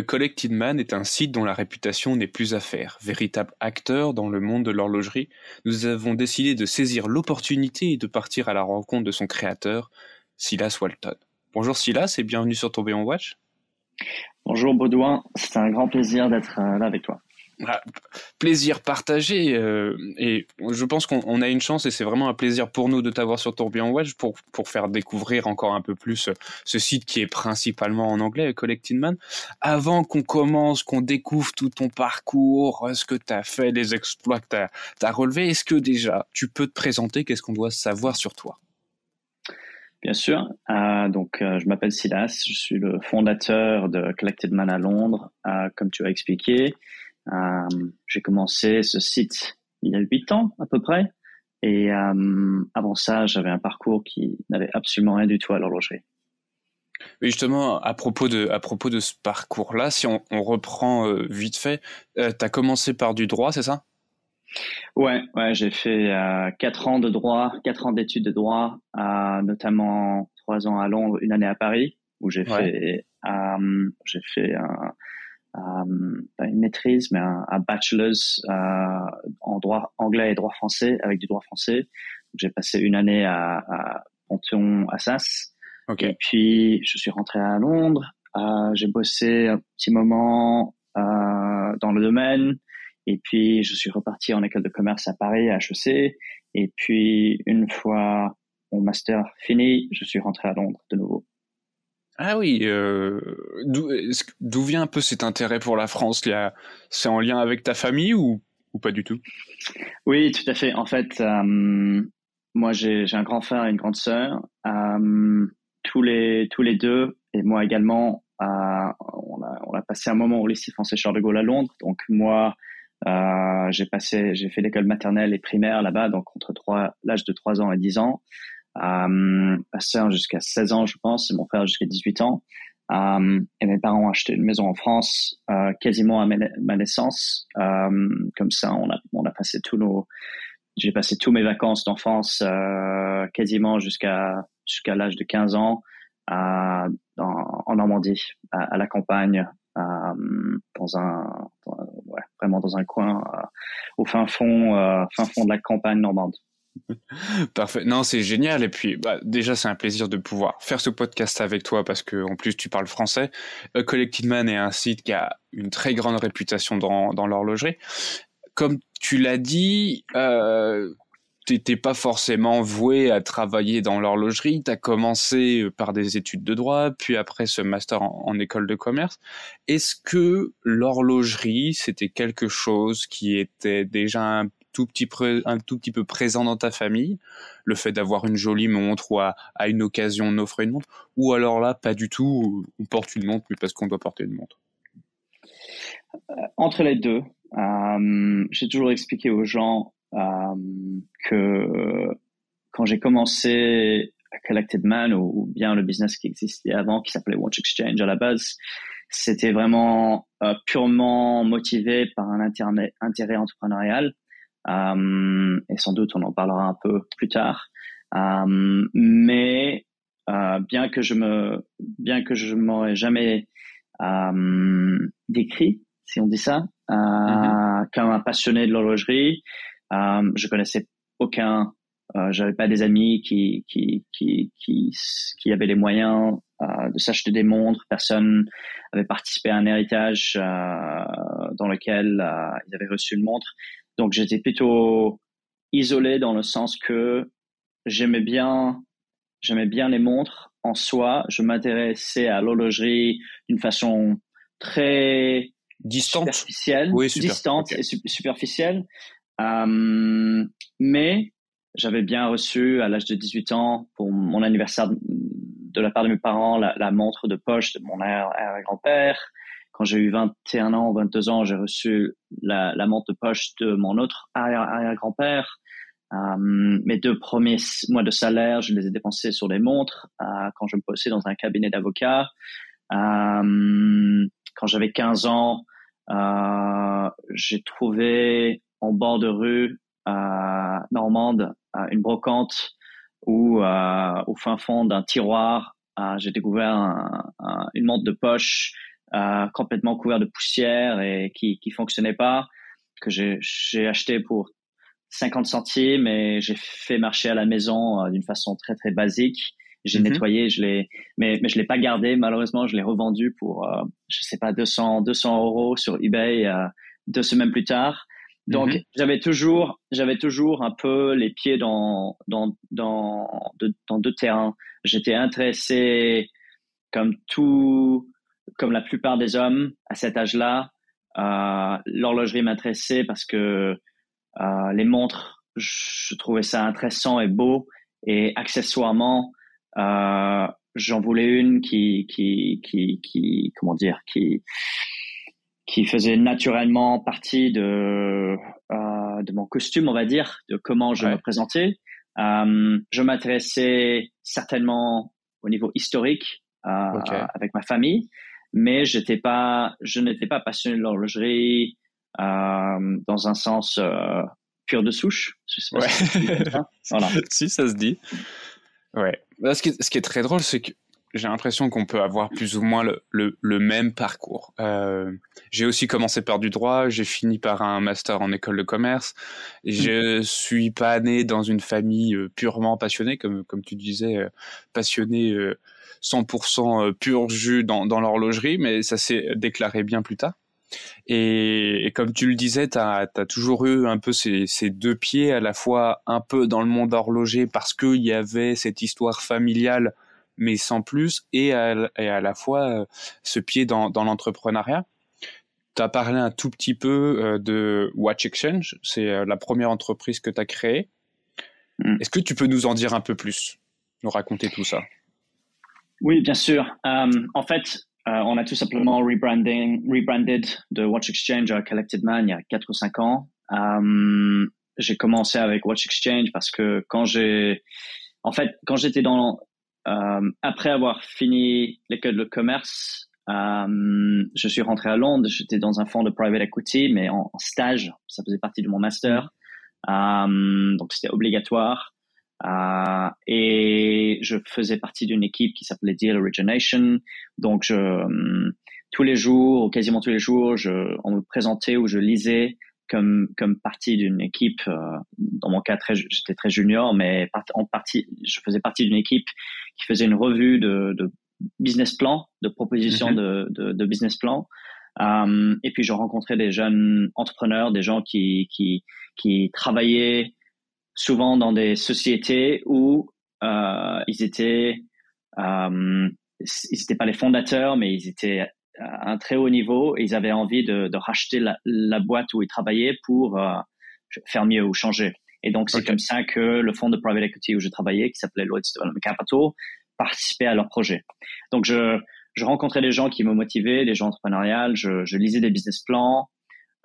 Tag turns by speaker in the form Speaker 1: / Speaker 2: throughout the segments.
Speaker 1: A Collected Man est un site dont la réputation n'est plus à faire. Véritable acteur dans le monde de l'horlogerie, nous avons décidé de saisir l'opportunité et de partir à la rencontre de son créateur, Silas Walton. Bonjour Silas et bienvenue sur Tourbillon Watch.
Speaker 2: Bonjour Baudouin, c'est un grand plaisir d'être euh, là avec toi.
Speaker 1: Ah, plaisir partagé euh, et je pense qu'on a une chance et c'est vraiment un plaisir pour nous de t'avoir sur Tourbillon Watch pour, pour faire découvrir encore un peu plus euh, ce site qui est principalement en anglais, Collecting Man. Avant qu'on commence, qu'on découvre tout ton parcours, ce que tu as fait, les exploits que tu as, relevés, est-ce que déjà tu peux te présenter, qu'est-ce qu'on doit savoir sur toi?
Speaker 2: Bien sûr. Euh, donc, je m'appelle Silas. Je suis le fondateur de Collected Man à Londres, comme tu as expliqué. Euh, j'ai commencé ce site il y a huit ans à peu près. Et euh, avant ça, j'avais un parcours qui n'avait absolument rien du tout à l'horlogerie.
Speaker 1: Oui, justement, à propos de, à propos de ce parcours-là, si on, reprend euh, vite fait, tu as commencé par du droit, c'est ça?
Speaker 2: Ouais, ouais j'ai fait quatre ans de droit, quatre ans d'études de droit, notamment trois ans à Londres, une année à Paris, où j'ai fait, j'ai fait euh, une maîtrise, mais un, un bachelor's euh, en droit anglais et droit français avec du droit français. J'ai passé une année à, à Panthéon Assas. Okay. Et puis je suis rentré à Londres. Euh, j'ai bossé un petit moment euh, dans le domaine. Et puis je suis reparti en école de commerce à Paris, à HEC. Et puis une fois mon master fini, je suis rentré à Londres de nouveau.
Speaker 1: Ah oui, euh, d'où vient un peu cet intérêt pour la France? C'est en lien avec ta famille ou, ou, pas du tout?
Speaker 2: Oui, tout à fait. En fait, euh, moi j'ai un grand frère et une grande sœur. Euh, tous, les, tous les deux, et moi également, on a, on, a, passé un moment au lycée français Charles de Gaulle à Londres. Donc moi, j'ai j'ai fait l'école maternelle et primaire là-bas, donc entre l'âge de 3 ans et 10 ans. Euh, ma sœur jusqu'à 16 ans, je pense, et mon frère jusqu'à 18 ans. Euh, et mes parents ont acheté une maison en France euh, quasiment à ma, naissance. Euh, comme ça, on a, on a passé tous nos, j'ai passé tous mes vacances d'enfance euh, quasiment jusqu'à jusqu'à l'âge de 15 ans dans, en Normandie, à, à la campagne, dans un, ouais, vraiment dans un coin au fin fond, fin fond de la campagne normande.
Speaker 1: Parfait. Non, c'est génial. Et puis, bah, déjà, c'est un plaisir de pouvoir faire ce podcast avec toi parce que, en plus, tu parles français. A Collected Man est un site qui a une très grande réputation dans, dans l'horlogerie. Comme tu l'as dit, euh, t'étais pas forcément voué à travailler dans l'horlogerie. Tu as commencé par des études de droit, puis après ce master en, en école de commerce. Est-ce que l'horlogerie, c'était quelque chose qui était déjà un tout petit, un tout petit peu présent dans ta famille, le fait d'avoir une jolie montre ou à, une occasion on offre une montre, ou alors là, pas du tout, on porte une montre, mais parce qu'on doit porter une montre.
Speaker 2: Euh, Entre les deux, euh, j'ai toujours expliqué aux gens euh, que quand j'ai commencé à Collected Man ou, bien le business qui existait avant, qui s'appelait Watch Exchange à la base, c'était vraiment purement motivé par un intérêt, intérêt entrepreneurial. Euh, et sans doute on en parlera un peu plus tard. Euh, mais euh, bien que je me, bien que je m'aurais jamais décrit, si on dit ça, mm-hmm. comme un passionné de l'horlogerie, je connaissais aucun j'avais pas des amis qui qui qui qui, qui avaient les moyens euh, de s'acheter des montres. Personne avait participé à un héritage euh, dans lequel ils avaient reçu une montre. Donc j'étais plutôt isolé dans le sens que j'aimais bien, j'aimais bien les montres en soi. Je m'intéressais à l'horlogerie d'une façon très
Speaker 1: distante,
Speaker 2: superficielle, oui, distante et superficielle. Euh, mais j'avais bien reçu à l'âge de 18 ans pour mon anniversaire de la part de mes parents la, montre de poche de mon arrière-grand-père. Quand j'ai eu 21 ans ou 22 ans, j'ai reçu la, montre de poche de mon autre arrière-grand-père. Euh, mes deux premiers mois de salaire, je les ai dépensés sur des montres euh, quand je me posais dans un cabinet d'avocat. Euh, quand j'avais 15 ans, j'ai trouvé en bord de rue normande une brocante où au fin fond d'un tiroir, j'ai découvert un, une montre de poche complètement couvert de poussière et qui qui fonctionnait pas, que j'ai acheté pour 50 centimes et j'ai fait marcher à la maison d'une façon très très basique. J'ai mhm. nettoyé, je l'ai, mais, mais je l'ai pas gardé. Malheureusement, je l'ai revendu pour, euh, je sais pas, 200, 200 euros sur eBay euh, deux semaines plus tard. Donc, mhm. j'avais toujours, j'avais toujours un peu les pieds dans, dans, dans, dans deux terrains. J'étais intéressé, comme tout, comme la plupart des hommes à cet âge-là. Euh, l'horlogerie m'intéressait parce que euh, les montres, je trouvais ça intéressant et beau. Et accessoirement, euh, j'en voulais une qui, qui, qui, qui, comment dire, qui, qui faisait naturellement partie de, euh, de mon costume, on va dire, de comment je me présentais. Euh, je m'intéressais certainement au niveau historique euh, avec ma famille, mais j'étais pas, je n'étais pas passionné de l'horlogerie euh, dans un sens euh, pur de souche.
Speaker 1: Je sais pas si, voilà. si ça se dit. Ouais. Bah, ce, qui est, ce qui est très drôle, c'est que j'ai l'impression qu'on peut avoir plus ou moins le, le, le même parcours. Euh, j'ai aussi commencé par du droit, j'ai fini par un master en école de commerce. Et je suis pas né dans une famille euh, purement passionnée, comme, comme tu disais, euh, passionné 100% euh, pur jus dans, dans l'horlogerie, mais ça s'est déclaré bien plus tard. Et, comme tu le disais, tu as, toujours eu un peu ces, deux pieds, à la fois un peu dans le monde horloger parce qu'il y avait cette histoire familiale, mais sans plus, et à, la fois euh, ce pied dans, l'entrepreneuriat. Tu as parlé un tout petit peu euh, de Watch Exchange, c'est euh, la première entreprise que tu as créée. Mm. Est-ce que tu peux nous en dire un peu plus, nous raconter tout ça?
Speaker 2: Oui, bien sûr. en fait, euh, on a tout simplement rebranding, rebranded de Watch Exchange à Collected Man il y a 4 ou 5 ans. Euh, j'ai commencé avec Watch Exchange parce que quand j'ai, en fait, quand j'étais dans, euh, après avoir fini l'école de commerce, je suis rentré à Londres. J'étais dans un fonds de private equity, mais en, stage. Ça faisait partie de mon master. donc c'était obligatoire. Euh, et je faisais partie d'une équipe qui s'appelait Deal Origination. Donc, je, euh, tous les jours, ou quasiment tous les jours, je, on me présentait ou je lisais comme, comme partie d'une équipe. Euh, dans mon cas, j'étais très junior, mais en partie, je faisais partie d'une équipe qui faisait une revue de, de business plan, de propositions mm-hmm. de, de, de, business plan. Euh, et puis, je rencontrais des jeunes entrepreneurs, des gens qui, qui, qui travaillaient souvent dans des sociétés où euh, ils étaient, euh, ils n'étaient pas les fondateurs, mais ils étaient à un très haut niveau et ils avaient envie de, de racheter la, la, boîte où ils travaillaient pour euh, faire mieux ou changer. Et donc, c'est comme ça que le fonds de private equity où je travaillais, qui s'appelait Lloyd's Development Capital, participait à leur projet. Donc, je, je rencontrais des gens qui me motivaient, des gens entrepreneuriales, je, je lisais des business plans.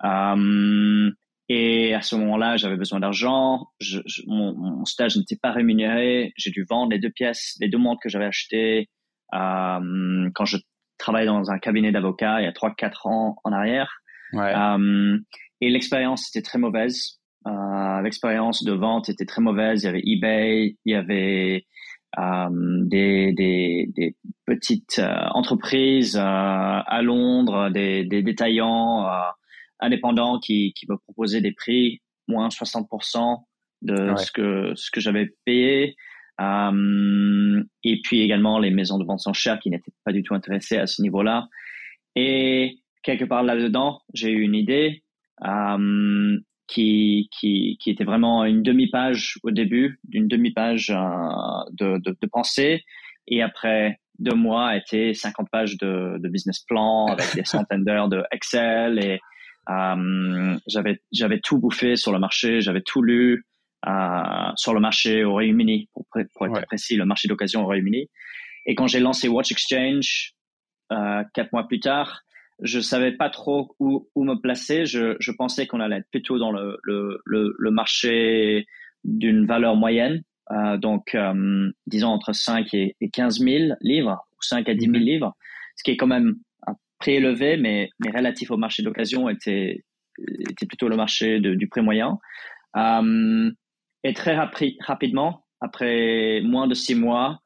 Speaker 2: Euh, et à ce moment-là, j'avais besoin d'argent. Je, mon, mon, stage n'était pas rémunéré. J'ai dû vendre les deux pièces, les deux montres que j'avais achetées euh, quand je travaillais dans un cabinet d'avocat il y a 3-4 ans en arrière. Ouais. Euh, et l'expérience était très mauvaise. Euh, l'expérience de vente était très mauvaise. Il y avait eBay, il y avait euh, des, des, des, petites entreprises à Londres, des, des détaillants indépendants qui, qui me proposaient des prix moins 60% de ce que ce que j'avais payé. Euh, et puis également les maisons de vente sans cher qui n'étaient pas du tout intéressées à ce niveau-là. Et quelque part là-dedans, j'ai eu une idée euh, qui, qui, qui était vraiment une demi-page au début, d'une demi-page euh, de, de, de, pensée. Et après deux mois, été 50 pages de, de business plan avec des centaines d'heures de Excel et j'avais j'avais tout bouffé sur le marché, j'avais tout lu sur le marché au Royaume-Uni, pour, pour, être précis, le marché d'occasion au Royaume-Uni. Et quand j'ai lancé Watch Exchange euh, quatre mois plus tard, je savais pas trop où, où me placer. Je, je pensais qu'on allait être plutôt dans le, le, le, le marché d'une valeur moyenne, euh, donc euh, disons entre 5 et, et 15 000 livres, ou 5 à 10 000 mhm. livres, ce qui est quand même préélevé, mais, mais relatif au marché d'occasion, était, était plutôt le marché du prix moyen. Euh, et très rapidement, après moins de six mois,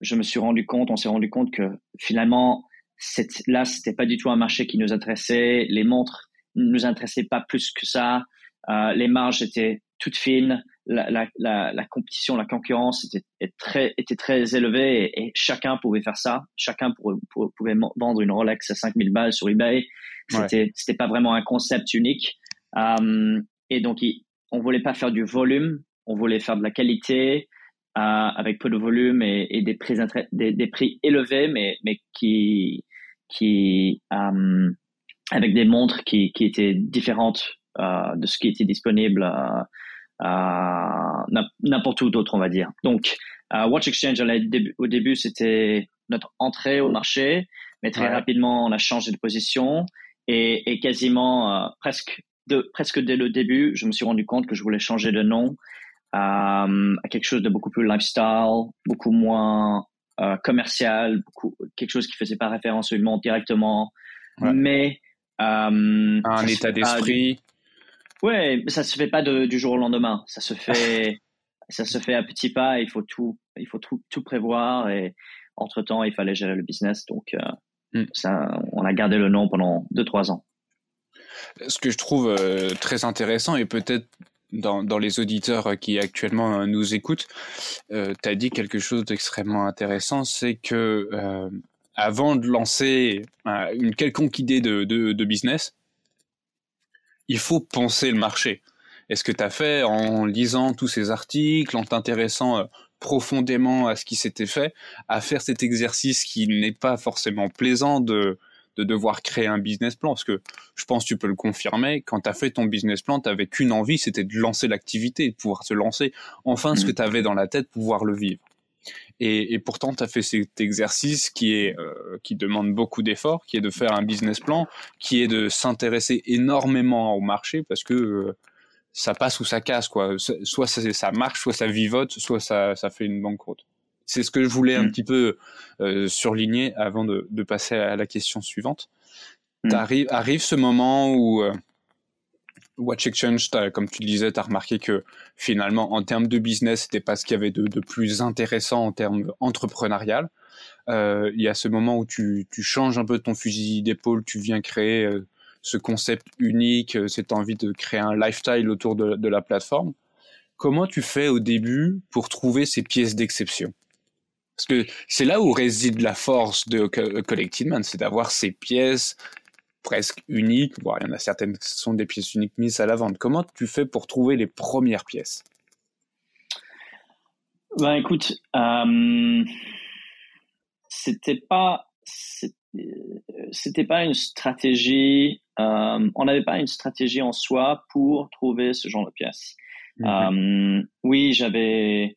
Speaker 2: je me suis rendu compte, on s'est rendu compte que finalement, là, c'était pas du tout un marché qui nous intéressait. Les montres ne nous intéressaient pas plus que ça. Euh, les marges étaient toutes fines. La, la, la, la compétition, la concurrence était, très, était très élevée et, chacun pouvait faire ça. Chacun pouvait vendre une Rolex à 5000 balles sur eBay. C'était, c'était pas vraiment un concept unique. Euh, et donc, on voulait pas faire du volume. On voulait faire de la qualité. Euh, avec peu de volume et, et des, prix des, des, prix élevés, mais, mais qui, qui euh, avec des montres qui, qui étaient différentes euh, de ce qui était disponible n'importe où d'autre, on va dire. Donc, Watch Exchange, au début, c'était notre entrée au marché, mais très rapidement, on a changé de position et, et quasiment presque, de, presque dès le début, je me suis rendu compte que je voulais changer de nom à, quelque chose de beaucoup plus lifestyle, beaucoup moins euh, commercial, beaucoup, quelque chose qui faisait pas référence au monde directement, mais
Speaker 1: euh, un état d'esprit.
Speaker 2: Ouais, mais ça se fait pas du jour au lendemain. Ça se fait, ça se fait à petits pas. Il faut tout, il faut tout, tout prévoir et entre temps, il fallait gérer le business. Donc, euh, ça, on a gardé le nom pendant deux trois ans.
Speaker 1: Ce que je trouve euh, très intéressant et peut-être dans, les auditeurs qui actuellement euh, nous écoutent, euh, tu as dit quelque chose d'extrêmement intéressant, c'est que euh, avant de lancer euh, une quelconque idée de, business, il faut penser le marché. Est-ce que tu as fait en lisant tous ces articles, en t'intéressant profondément à ce qui s'était fait, à faire cet exercice qui n'est pas forcément plaisant de de devoir créer un business plan. Parce que je pense que tu peux le confirmer, quand tu as fait ton business plan, tu n'avais qu'une envie, c'était de lancer l'activité, de pouvoir se lancer enfin ce mm. que tu avais dans la tête, pouvoir le vivre. Et, et pourtant, tu as fait cet exercice qui, est, euh, qui demande beaucoup d'efforts, qui est de faire un business plan, qui est de s'intéresser énormément au marché parce que euh, ça passe ou ça casse. Quoi. Soit ça, ça marche, soit ça vivote, soit ça, ça fait une banqueroute. C'est ce que je voulais un mm. petit peu euh, surligner avant de, de, passer à la question suivante. Mm. Arrive, arrive ce moment où euh, Watch Exchange, comme tu le disais, tu as remarqué que finalement, en termes de business, c'était pas ce qu'il y avait de, de, plus intéressant en termes entrepreneurial. Euh, il y a ce moment où tu, tu, changes un peu ton fusil d'épaule, tu viens créer euh, ce concept unique, euh, cette envie de créer un lifestyle autour de, de la plateforme. Comment tu fais au début pour trouver ces pièces d'exception? Parce que c'est là où réside la force de Collected Man, c'est d'avoir ces pièces presque uniques. Il y en a certaines qui sont des pièces uniques mises à la vente. Comment tu fais pour trouver les premières pièces?
Speaker 2: Ben écoute, euh, c'était pas c'était pas une stratégie. Euh, on n'avait pas une stratégie en soi pour trouver ce genre de pièces. Euh, oui, j'avais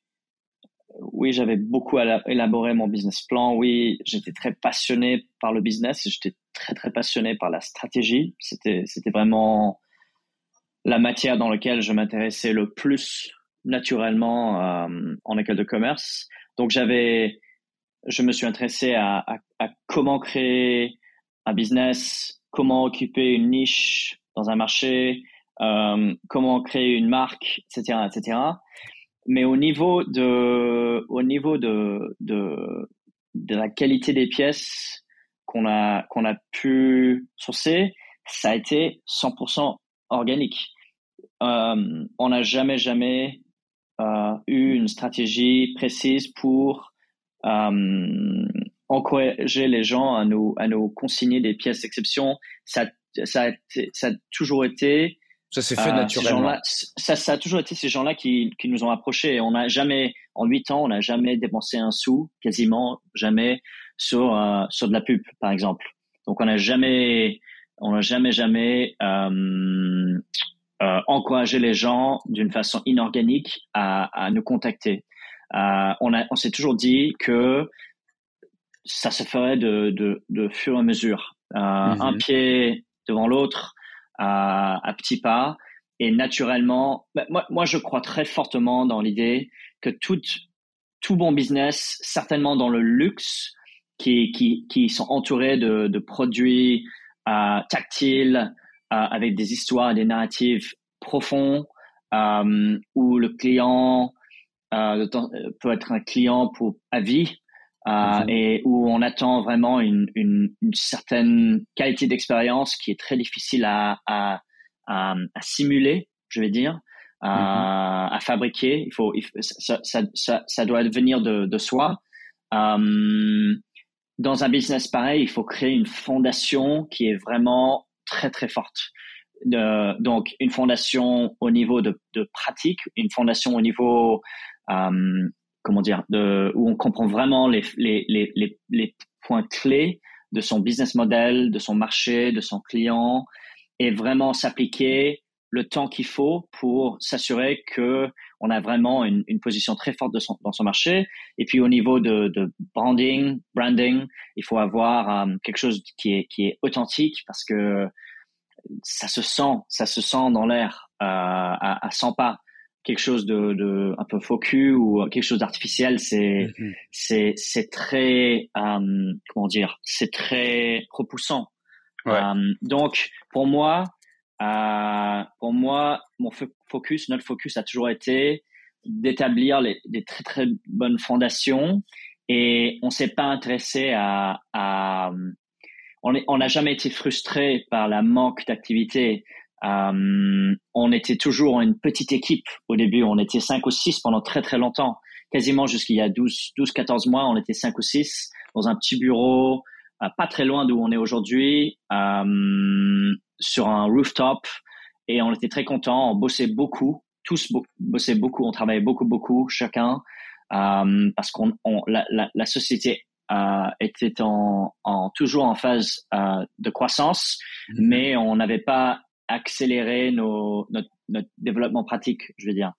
Speaker 2: oui, j'avais beaucoup élaboré mon business plan. Oui, j'étais très passionné par le business j'étais très, très passionné par la stratégie. C'était, vraiment la matière dans laquelle je m'intéressais le plus naturellement euh, en école de commerce. Donc, j'avais, je me suis intéressé à, comment créer un business, comment occuper une niche dans un marché, euh, comment créer une marque, etc., etc. Mais au niveau de, au niveau de, de, de la qualité des pièces qu'on a, qu'on a pu sourcer, ça a été 100% organique. Euh, on n'a jamais, jamais euh, eu une stratégie précise pour euh, encourager les gens à nous, à nous consigner des pièces d'exception. Ça, ça, ça a toujours été
Speaker 1: ça s'est fait euh, naturellement.
Speaker 2: Ça, ça, a toujours été ces gens-là qui, qui nous ont approchés. On n'a jamais, en huit ans, on n'a jamais dépensé un sou, quasiment jamais, sur euh, sur de la pub, par exemple. Donc on n'a jamais, on n'a jamais jamais euh, euh, encouragé les gens d'une façon inorganique à, à nous contacter. Euh, on a, on s'est toujours dit que ça se ferait de, de, de fur et à mesure, euh, mm-hmm. un pied devant l'autre à, à petits pas. Et naturellement, bah, moi, moi, je crois très fortement dans l'idée que tout, tout bon business, certainement dans le luxe, qui, qui, qui sont entourés de, de produits euh, tactiles, euh, avec des histoires des narratifs profonds, euh, où le client euh, peut être un client pour à vie, euh, mhm. et où on attend vraiment une, une, une certaine qualité d'expérience qui est très difficile à, à, à, à simuler, je vais dire, à, mhm. à fabriquer. Il faut, ça, ça, ça, ça, doit venir de, de soi. Euh, dans un business pareil, il faut créer une fondation qui est vraiment très très forte. De, donc une fondation au niveau de, de pratique, une fondation au niveau euh, comment dire, de, où on comprend vraiment les, les, les, les, points clés de son business model, de son marché, de son client, et vraiment s'appliquer le temps qu'il faut pour s'assurer que on a vraiment une, une position très forte de son, dans son marché. Et puis au niveau de, de branding, branding, il faut avoir euh, quelque chose qui est, qui est authentique parce que ça se sent, ça se sent dans l'air euh, à, à 100 pas quelque chose de, de, un peu faux ou quelque chose d'artificiel, c'est mm-hmm. c'est c'est très euh, comment dire, c'est très repoussant. Euh, donc pour moi, euh, pour moi, mon focus, notre focus a toujours été d'établir des très très bonnes fondations et on s'est pas intéressé à, à on n'a jamais été frustré par la manque d'activité. Euh, on était toujours une petite équipe au début. On était cinq ou six pendant très très longtemps. Quasiment jusqu'il y a 12, 12, 14 mois, on était cinq ou six dans un petit bureau, euh, pas très loin d'où on est aujourd'hui, euh, sur un rooftop. Et on était très contents. On bossait beaucoup. Tous bossaient beaucoup. On travaillait beaucoup, beaucoup, chacun. Parce qu'on la, la, la, société euh, était en, en, toujours en phase euh, de croissance, mm-hmm. mais on n'avait pas accélérer notre, développement pratique, je veux dire.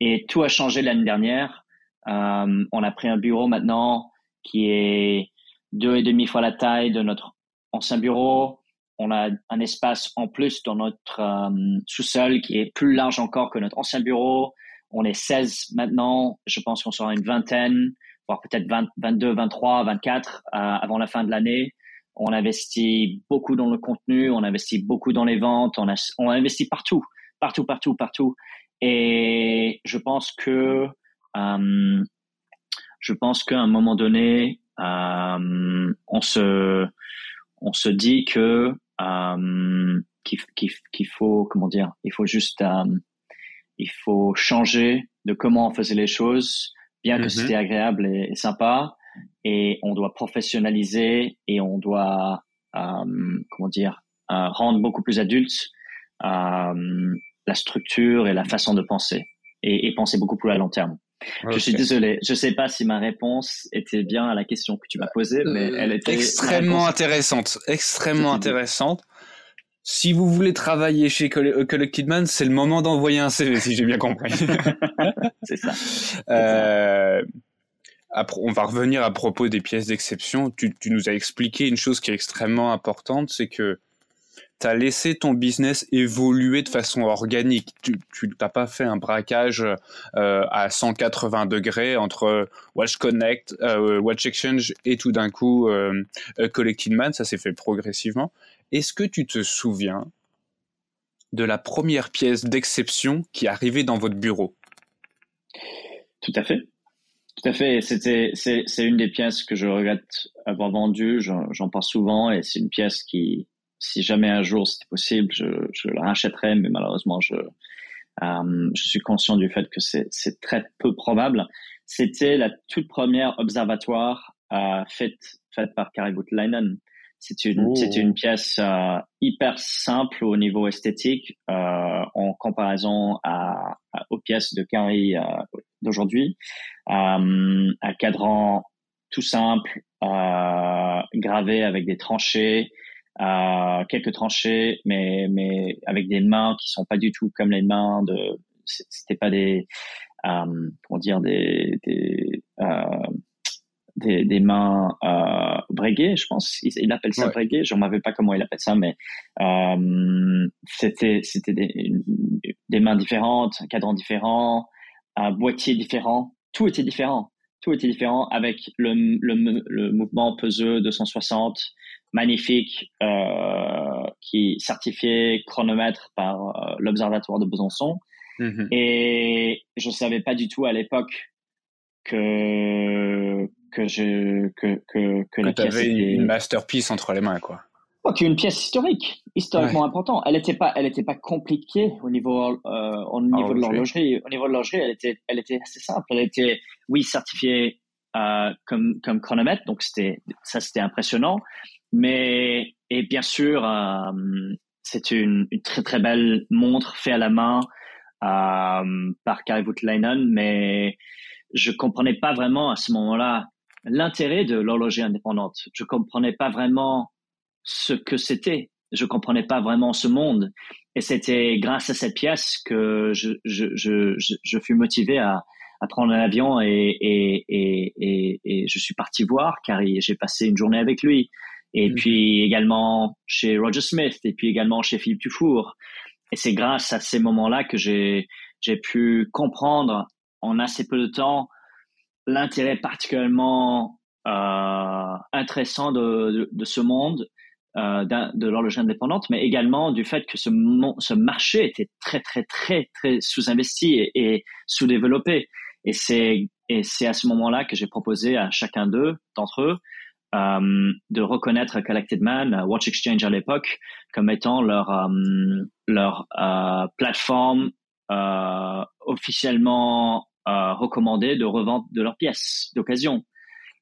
Speaker 2: Et tout a changé l'année dernière. Euh, on a pris un bureau maintenant qui est deux et demi fois la taille de notre ancien bureau. On a un espace en plus dans notre euh, sous-sol qui est plus large encore que notre ancien bureau. On est 16 maintenant. Je pense qu'on sera une vingtaine, voire peut-être 22, 23, 24 avant la fin de l'année on investit beaucoup dans le contenu, on investit beaucoup dans les ventes, on, a, on investit partout, partout, partout, partout. Et je pense que euh, je pense qu'à un moment donné, euh, on se on se dit que euh, qu'il faut comment dire, il faut juste il faut changer de comment on faisait les choses, bien que mm-hmm. c'était agréable et sympa et on doit professionnaliser et on doit, euh, comment dire, euh, rendre beaucoup plus adulte euh, la structure et la façon de penser et, et penser beaucoup plus à long terme. Je suis désolé, je sais pas si ma réponse était bien à la question que tu m'as posée, mais elle était
Speaker 1: extrêmement intéressante, extrêmement intéressante. Si vous voulez travailler chez Collected Man, c'est le moment d'envoyer un CV, si j'ai bien compris.
Speaker 2: c'est ça.
Speaker 1: Euh, on va revenir à propos des pièces d'exception. Tu, nous as expliqué une chose qui est extrêmement importante, c'est que tu as laissé ton business évoluer de façon organique. Tu n'as pas fait un braquage euh, à 180 degrés entre Watch Connect, euh, Watch Exchange et tout d'un coup euh, Man. Ça s'est fait progressivement. Est-ce que tu te souviens de la première pièce d'exception qui arrivait dans votre bureau?
Speaker 2: Tout à fait. Tout à fait. C'était, c'est, c'est une des pièces que je regrette avoir vendues. J'en, parle souvent et c'est une pièce qui, si jamais un jour c'était possible, je, je la rachèterais, mais malheureusement, je, euh, je suis conscient du fait que c'est, c'est très peu probable. C'était la toute première observatoire euh, faite, faite par Kari Leinen. C'est une, c'est une pièce euh, hyper simple au niveau esthétique euh, en comparaison à, aux pièces de Carrie euh, d'aujourd'hui. Euh, un cadran tout simple, euh, gravé avec des tranchées, euh, quelques tranchées, mais mais avec des mains qui sont pas du tout comme les mains de. C'était pas des euh, comment dire des des des, des, mains euh, bréguées, je pense. Il, il appelle ça ouais. Je ne savais pas comment il appelle ça, mais euh, c'était c'était des, des, mains différentes, un cadran différent, un boîtier différent. Tout était différent. Tout était différent avec le, le, le mouvement peseux 260 magnifique euh, qui certifié chronomètre par euh, l'observatoire de Besançon. Mm -hmm. Et je savais pas du tout à l'époque que que je que que
Speaker 1: que, la pièce une masterpiece entre les mains quoi.
Speaker 2: Oh, une pièce historique, historiquement importante. Elle n'était pas, elle était pas compliquée au niveau, euh, au niveau de l'horlogerie. Au niveau de l'horlogerie, elle était, elle était assez simple. Elle était, oui, certifiée euh, comme comme chronomètre, donc c'était, ça c'était impressionnant. Mais et bien sûr, euh, c'est une, une, très très belle montre faite à la main euh, par Kari Voutilainen, mais je comprenais pas vraiment à ce moment-là l'intérêt de l'horlogerie indépendante. Je comprenais pas vraiment ce que c'était. Je comprenais pas vraiment ce monde. Et c'était grâce à cette pièce que je, je, je, je, fus motivé à, à prendre un avion et, et, et, et, je suis parti voir car j'ai passé une journée avec lui. Et mm. puis également chez Roger Smith et puis également chez Philippe Dufour. Et c'est grâce à ces moments-là que j'ai, j'ai pu comprendre en assez peu de temps l'intérêt particulièrement euh, intéressant de, de, ce monde euh, de l'horlogerie indépendante, mais également du fait que ce, ce marché était très très très très sous-investi et, sous-développé. Et c'est et c'est à ce moment-là que j'ai proposé à chacun d'eux d'entre eux euh, de reconnaître Collected Man, Watch Exchange à l'époque, comme étant leur euh, leur euh, plateforme euh, officiellement euh, recommandée de revente de leurs pièces d'occasion.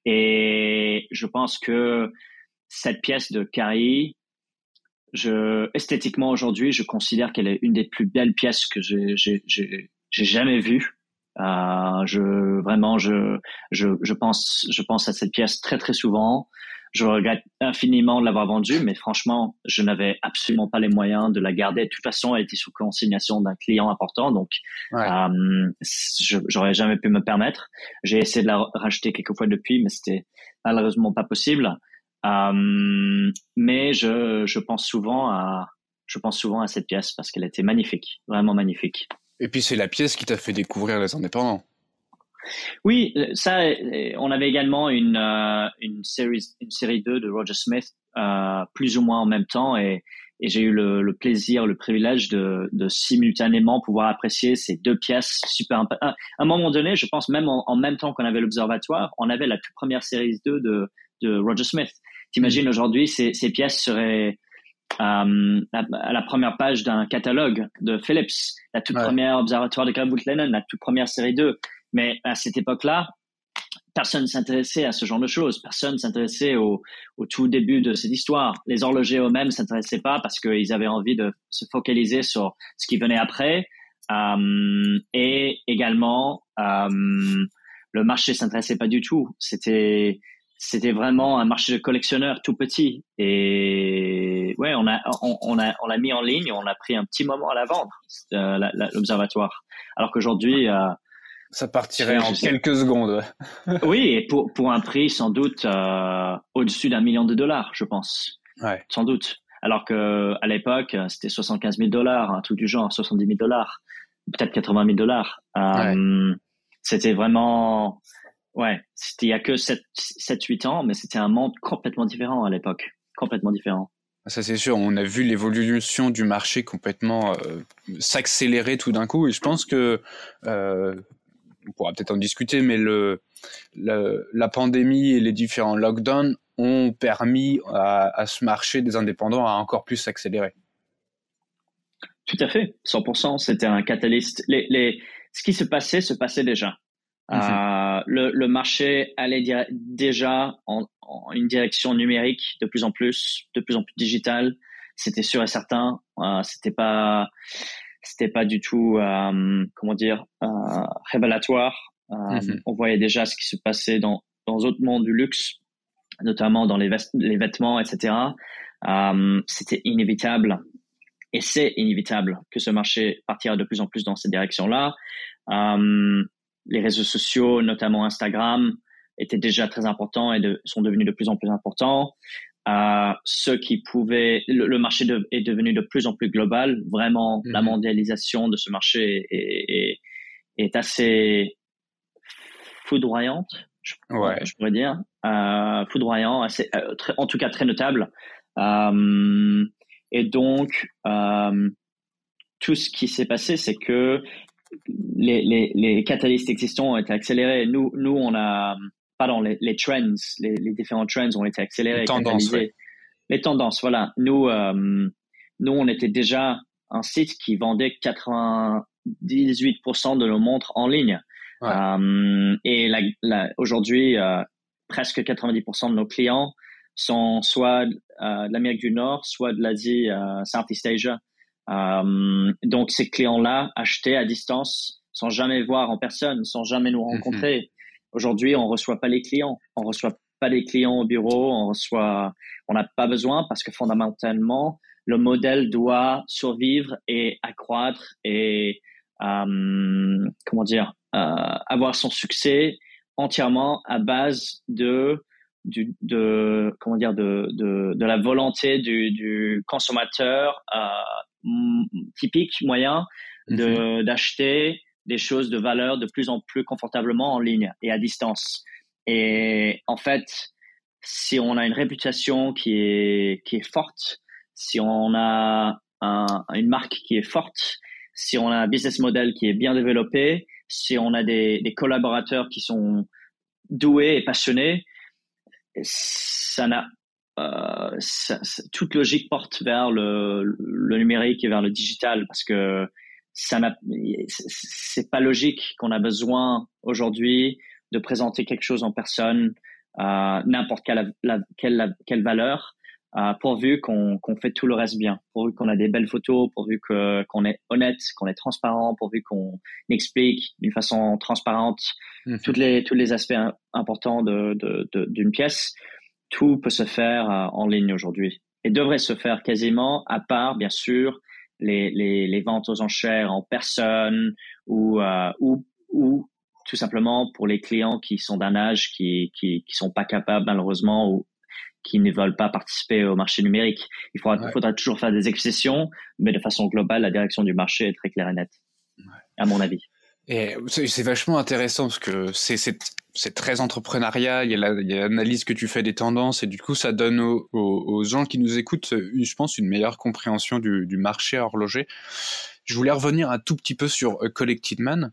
Speaker 2: Et je pense que cette pièce de Carrie, je, esthétiquement aujourd'hui, je considère qu'elle est une des plus belles pièces que j'ai jamais vues. Euh, je vraiment, je, je, je pense, je pense à cette pièce très très souvent. Je regrette infiniment de l'avoir vendue, mais franchement, je n'avais absolument pas les moyens de la garder. De toute façon, elle était sous consignation d'un client important, donc euh, j'aurais jamais pu me permettre. J'ai essayé de la racheter quelques fois depuis, mais c'était malheureusement pas possible. Euh, mais je, je pense souvent à je pense souvent à cette pièce parce qu'elle était magnifique, vraiment magnifique.
Speaker 1: Et puis c'est la pièce qui t'a fait découvrir les indépendants.
Speaker 2: Oui, ça, on avait également une, euh, une, série, une série 2 de Roger Smith, euh, plus ou moins en même temps, et, et j'ai eu le, le, plaisir, le privilège de, de, simultanément pouvoir apprécier ces deux pièces super. À un moment donné, je pense même en, en même temps qu'on avait l'Observatoire, on avait la toute première série 2 de, de Roger Smith. T'imagines mm. aujourd'hui, ces, ces pièces seraient euh, à, la première page d'un catalogue de Philips, la toute première observatoire de Gravwood Lennon, la toute première série 2. Mais à cette époque-là, personne ne s'intéressait à ce genre de choses. Personne ne s'intéressait au, tout début de cette histoire. Les horlogers eux-mêmes s'intéressaient pas parce qu'ils avaient envie de se focaliser sur ce qui venait après. Euh, et également, euh, le marché s'intéressait pas du tout. C'était c'était vraiment un marché de collectionneurs tout petit. Et ouais, on a, on, a, on l'a mis en ligne, on a pris un petit moment à la vendre, euh, l'observatoire. Alors qu'aujourd'hui,
Speaker 1: ça partirait en quelques secondes.
Speaker 2: oui, et pour, pour un prix sans doute euh, au-dessus d'un million de dollars, je pense.
Speaker 1: Ouais.
Speaker 2: Sans doute. Alors que à l'époque, c'était 75 000 dollars, un truc du genre, 70 000 dollars, peut-être 80 000 dollars. Euh, C'était vraiment Ouais, c'était il y a que 7-8 ans, mais c'était un monde complètement différent à l'époque. Complètement différent.
Speaker 1: Ça c'est sûr, on a vu l'évolution du marché complètement euh, s'accélérer tout d'un coup et je pense que euh, on pourra peut-être en discuter, mais le, la pandémie et les différents lockdowns ont permis à, à, ce marché des indépendants à encore plus s'accélérer.
Speaker 2: Tout à fait, 100%. C'était un catalyste. Les, les, ce qui se passait se passait déjà. Mhm. Euh, le, le, marché allait déjà en, en, une direction numérique de plus en plus, de plus en plus digitale. C'était sûr et certain. Euh, c'était pas, c'était pas du tout, euh, comment dire, euh, révélatoire. Euh, mhm. On voyait déjà ce qui se passait dans dans d'autres mondes du luxe, notamment dans les, les vêtements, etc. Euh, c'était inévitable et c'est inévitable que ce marché partira de plus en plus dans cette direction-là. Les réseaux sociaux, notamment Instagram, étaient déjà très importants et de, sont devenus de plus en plus importants. Euh, ceux qui pouvaient, le, marché est devenu de plus en plus global. Vraiment, la mhm. mondialisation de ce marché est, est, assez foudroyante, je, je pourrais dire, euh, foudroyant, assez, euh, en tout cas très notable. Euh, et donc, euh, tout ce qui s'est passé, c'est que les, les, les catalystes existants ont été accélérés. Nous, nous on a, pardon, les, les trends, les, les, différents trends ont été accélérés.
Speaker 1: Les tendances,
Speaker 2: Les tendances, voilà. Nous, euh, nous, on était déjà un site qui vendait 98% de nos montres en ligne. Euh, et la, la, aujourd'hui, euh, presque 90% de nos clients sont soit euh, de l'Amérique du Nord, soit de l'Asie, euh, Southeast Asia. Euh, donc ces clients-là achetaient à distance sans jamais voir en personne, sans jamais nous mhm. rencontrer. Aujourd'hui, on reçoit pas les clients, on reçoit pas les clients au bureau, on reçoit, on n'a pas besoin parce que fondamentalement, le modèle doit survivre et accroître et euh, comment dire, euh, avoir son succès entièrement à base de du, de comment dire de, de, de la volonté du, du consommateur euh, typique moyen de mhm. d'acheter des choses de valeur de plus en plus confortablement en ligne et à distance. Et en fait si on a une réputation qui est qui est forte si on a un, une marque qui est forte si on a un business model qui est bien développé si on a des, des collaborateurs qui sont doués et passionnés ça n'a euh, toute logique porte vers le, le, numérique et vers le digital parce que ça n'a c'est pas logique qu'on a besoin aujourd'hui de présenter quelque chose en personne euh, n'importe quelle, quelle, quelle valeur euh, pourvu qu'on fait tout le reste bien, pourvu qu'on a des belles photos, pourvu qu'on est honnête, qu'on est transparent, pourvu qu'on explique d'une façon transparente mmh. toutes les tous les aspects importants de d'une de, pièce. Tout peut se faire euh, en ligne aujourd'hui et devrait se faire quasiment, à part bien sûr les les, les ventes aux enchères en personne ou euh, ou ou tout simplement pour les clients qui sont d'un âge qui, qui qui sont pas capables malheureusement ou qui ne veulent pas participer au marché numérique. Il faudra, faudra toujours faire des exceptions, mais de façon globale, la direction du marché est très claire et nette, à mon avis.
Speaker 1: Et c'est vachement intéressant parce que c'est très entrepreneurial, il y a l'analyse que tu fais des tendances et du coup ça donne aux, aux, gens qui nous écoutent, je pense, une meilleure compréhension du, du, marché horloger. Je voulais revenir un tout petit peu sur Collected Man.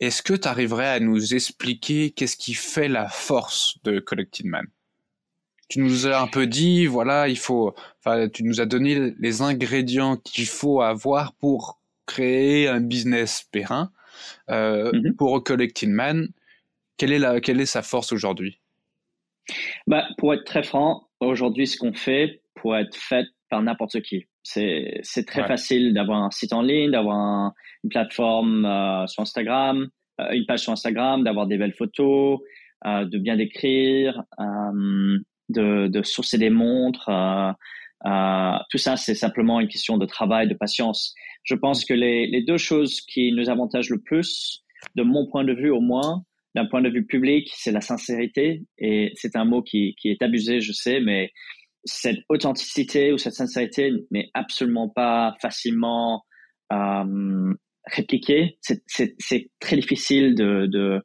Speaker 1: Est-ce que tu arriverais à nous expliquer qu'est-ce qui fait la force de Collected Man? Tu nous as un peu dit, voilà, il faut, enfin, tu nous as donné les ingrédients qu'il faut avoir pour créer un business périn. Euh, mm-hmm. Pour Collecting Man, quelle est, la, quelle est sa force aujourd'hui?
Speaker 2: Bah, Pour être très franc, aujourd'hui, ce qu'on fait pourrait être fait par n'importe qui. C'est, c'est très facile d'avoir un site en ligne, d'avoir une plateforme euh, sur Instagram, euh, une page sur Instagram, d'avoir des belles photos, euh, de bien décrire, euh, de, de sourcer des montres. Euh, euh, tout ça, c'est simplement une question de travail, de patience. Je pense que les, les deux choses qui nous avantagent le plus, de mon point de vue au moins, d'un point de vue public, c'est la sincérité. Et c'est un mot qui, qui est abusé, je sais, mais cette authenticité ou cette sincérité n'est absolument pas facilement euh, répliquée. C'est très difficile de, de,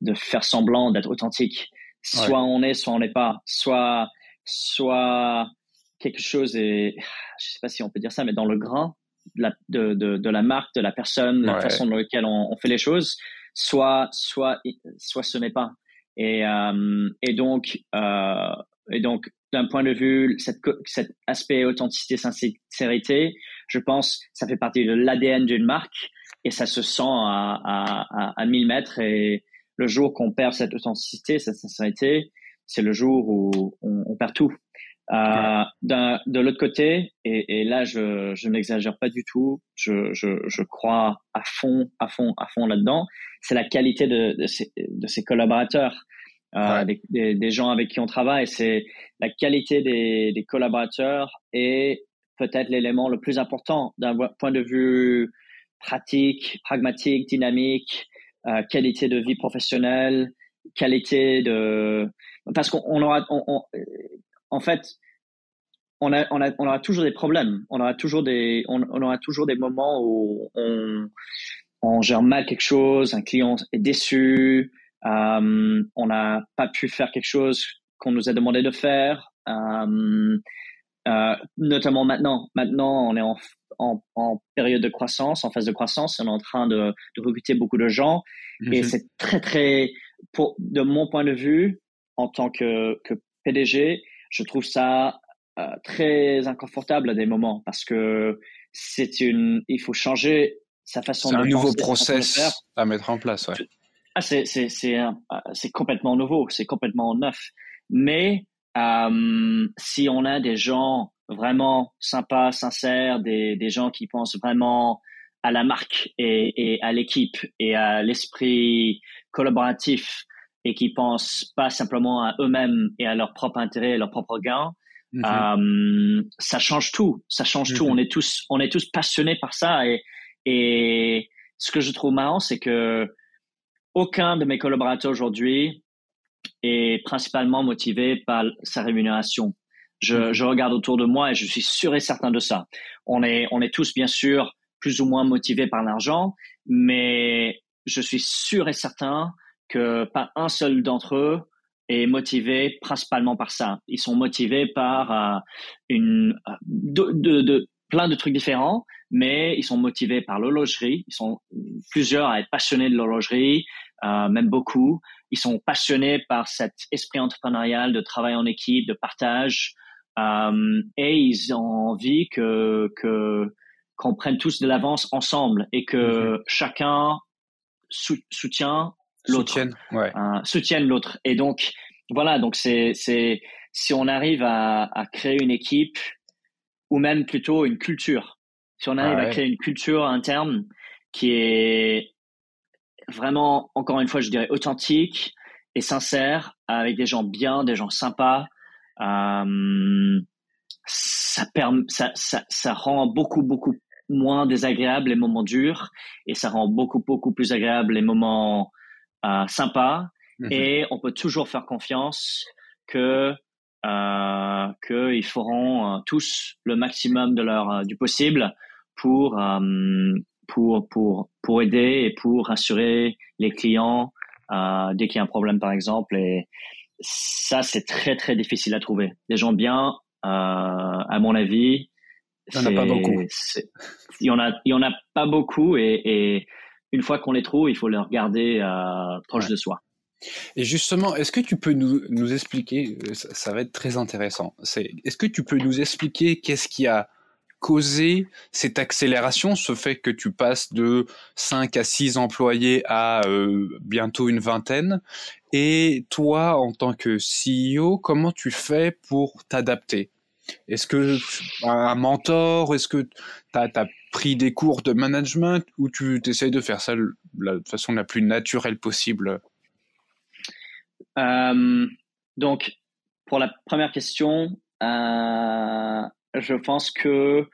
Speaker 2: de faire semblant d'être authentique. Soit on est, soit on n'est pas. Soit, soit quelque chose est, je sais pas si on peut dire ça, mais dans le grain de la, de, de, de la marque, de la personne, la façon dans laquelle on, on, fait les choses, soit, soit, soit ce n'est pas. Et, euh, et donc, euh, et donc, d'un point de vue, cette, cet aspect authenticité, sincérité, je pense, ça fait partie de l'ADN d'une marque et ça se sent à, à, à, à 1000 mètres et, le jour qu'on perd cette authenticité, cette sincérité, c'est le jour où on, perd tout. Euh, de l'autre côté, et, là je, je n'exagère pas du tout, je, je, je, crois à fond, à fond, à fond là-dedans, c'est la qualité de, de, ces, de ces collaborateurs, euh, des, des, gens avec qui on travaille. C'est la qualité des, des collaborateurs et peut-être l'élément le plus important d'un point de vue pratique, pragmatique, dynamique, euh, qualité de vie professionnelle, qualité de parce qu'on aura on, en fait on a, on a on aura toujours des problèmes on aura toujours des on, on aura toujours des moments où on on gère mal quelque chose un client est déçu euh, on n'a pas pu faire quelque chose qu'on nous a demandé de faire euh, euh, notamment maintenant maintenant on est en en, en, période de croissance, en phase de croissance. On est en train de, de recruter beaucoup de gens et mhm. c'est très très pour, de mon point de vue, en tant que, que PDG, je trouve ça euh, très inconfortable à des moments parce que c'est une, il faut changer sa façon
Speaker 1: de
Speaker 2: C'est un
Speaker 1: nouveau process à mettre en place, ouais.
Speaker 2: Ah, c'est, c'est, c'est, c'est complètement nouveau, c'est complètement neuf. Mais euh, si on a des gens vraiment sympas, sincères, des, des gens qui pensent vraiment à la marque et, et à l'équipe et à l'esprit collaboratif et qui pensent pas simplement à eux-mêmes et à leur propre intérêt et leur propre gain, euh, ça change tout. Ça change tout. Mhm. On est tous, on est tous passionnés par ça. Et, et ce que je trouve marrant, c'est que aucun de mes collaborateurs aujourd'hui est principalement motivé par sa rémunération. Je, mhm. je, regarde autour de moi et je suis sûr et certain de ça. On est, on est tous bien sûr plus ou moins motivés par l'argent, mais je suis sûr et certain que pas un seul d'entre eux est motivé principalement par ça. Ils sont motivés par euh, une euh, de, de, plein de trucs différents, mais ils sont motivés par l'horlogerie. Ils sont plusieurs à être passionnés de l'horlogerie, euh, même beaucoup. Ils sont passionnés par cet esprit entrepreneurial de travail en équipe, de partage, euh, et ils ont envie que que qu'on prenne tous de l'avance ensemble et que mhm. chacun soutient l'autre, soutienne, ouais. euh, soutienne l'autre. Et donc voilà, donc c'est c'est si on arrive à, à, créer une équipe ou même plutôt une culture, si on arrive ah à créer une culture interne qui est vraiment, encore une fois, je dirais authentique et sincère, avec des gens bien, des gens sympas, euh, ça, permet, ça, ça, ça rend beaucoup, beaucoup moins désagréable les moments durs et ça rend beaucoup, beaucoup plus agréable les moments euh, sympa mhm. et on peut toujours faire confiance que euh, qu'ils feront euh, tous le maximum de leur euh, du possible pour euh, pour pour pour aider et pour rassurer les clients dès qu'il y a un problème par exemple. Et ça c'est très très difficile à trouver. Des gens bien à mon avis
Speaker 1: il y en a pas beaucoup.
Speaker 2: il y en a il y en a pas beaucoup et, et une fois qu'on les trouve, il faut les regarder euh, proche de soi.
Speaker 1: Et justement, est-ce que tu peux nous, nous expliquer, euh, ça, va être très intéressant, c'est, est-ce que tu peux nous expliquer qu'est-ce qui a causé cette accélération, ce fait que tu passes de 5 à 6 employés à euh, bientôt une vingtaine? Et toi, en tant que CEO, comment tu fais pour t'adapter? Est-ce que un mentor? Est-ce que tu as, as pris des cours de management ou tu essayes de faire ça de la façon la plus naturelle possible?
Speaker 2: Euh, Donc, pour la première question, euh, je pense que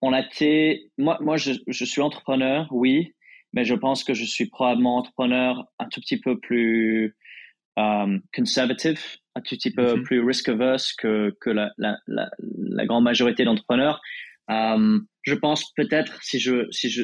Speaker 2: on a été. Moi, moi je, je, suis entrepreneur, oui, mais je pense que je suis probablement entrepreneur un tout petit peu plus um, conservative, un tout petit peu mm-hmm. plus risk averse que, que la, la, la, la grande majorité d'entrepreneurs. Um, je pense peut-être si je si je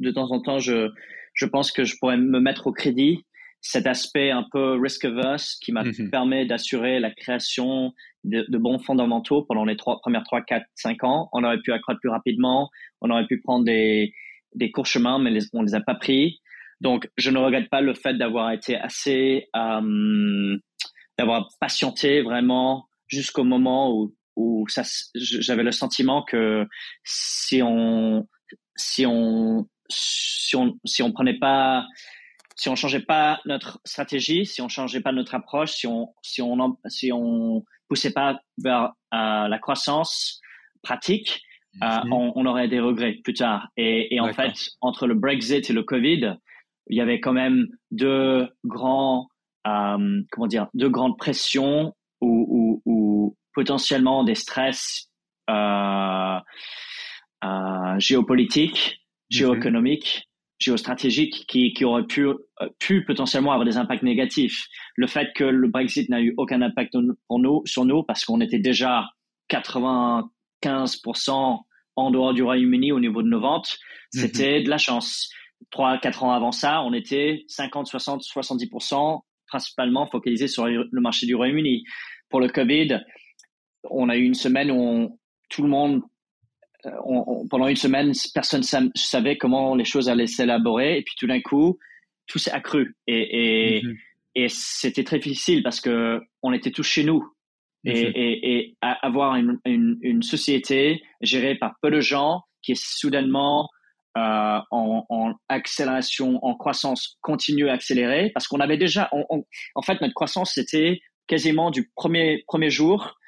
Speaker 2: de temps en temps je je pense que je pourrais me mettre au crédit cet aspect un peu risk averse qui m'a mhm. permis d'assurer la création de, de, bons fondamentaux pendant les trois premières trois quatre cinq ans. On aurait pu accroître plus rapidement, on aurait pu prendre des des courts chemins, mais les, on les a pas pris. Donc, je ne regrette pas le fait d'avoir été assez, euh, d'avoir patienté vraiment jusqu'au moment où où ça, j'avais le sentiment que si on, si on, si on, si on prenait pas, si on changeait pas notre stratégie, si on changeait pas notre approche, si on, si on, si on poussait pas vers euh, la croissance pratique, euh, mhm. on, on, aurait des regrets plus tard. Et, et en fait, entre le Brexit et le Covid, il y avait quand même deux grands, euh, comment dire, deux grandes pressions où potentiellement des stress euh, euh, géopolitiques, mhm. géoéconomiques, géostratégiques qui, qui auraient pu, euh, pu potentiellement avoir des impacts négatifs. Le fait que le Brexit n'a eu aucun impact pour nous, sur nous parce qu'on était déjà 95% en dehors du Royaume-Uni au niveau de nos ventes, mhm. c'était de la chance. Trois, quatre ans avant ça, on était 50, 60, 70% principalement focalisé sur le marché du Royaume-Uni. Pour le Covid, on a eu une semaine où tout le monde, euh, pendant une semaine, personne ne savait comment les choses allaient s'élaborer. Et puis tout d'un coup, tout s'est accru. Et, et, mhm. et c'était très difficile parce que on était tous chez nous. Et, et, et avoir une, une, une, société gérée par peu de gens qui est soudainement euh, en, en, accélération, en croissance continue à accélérer, parce qu'on avait déjà, en fait, notre croissance c'était quasiment du premier premier jour.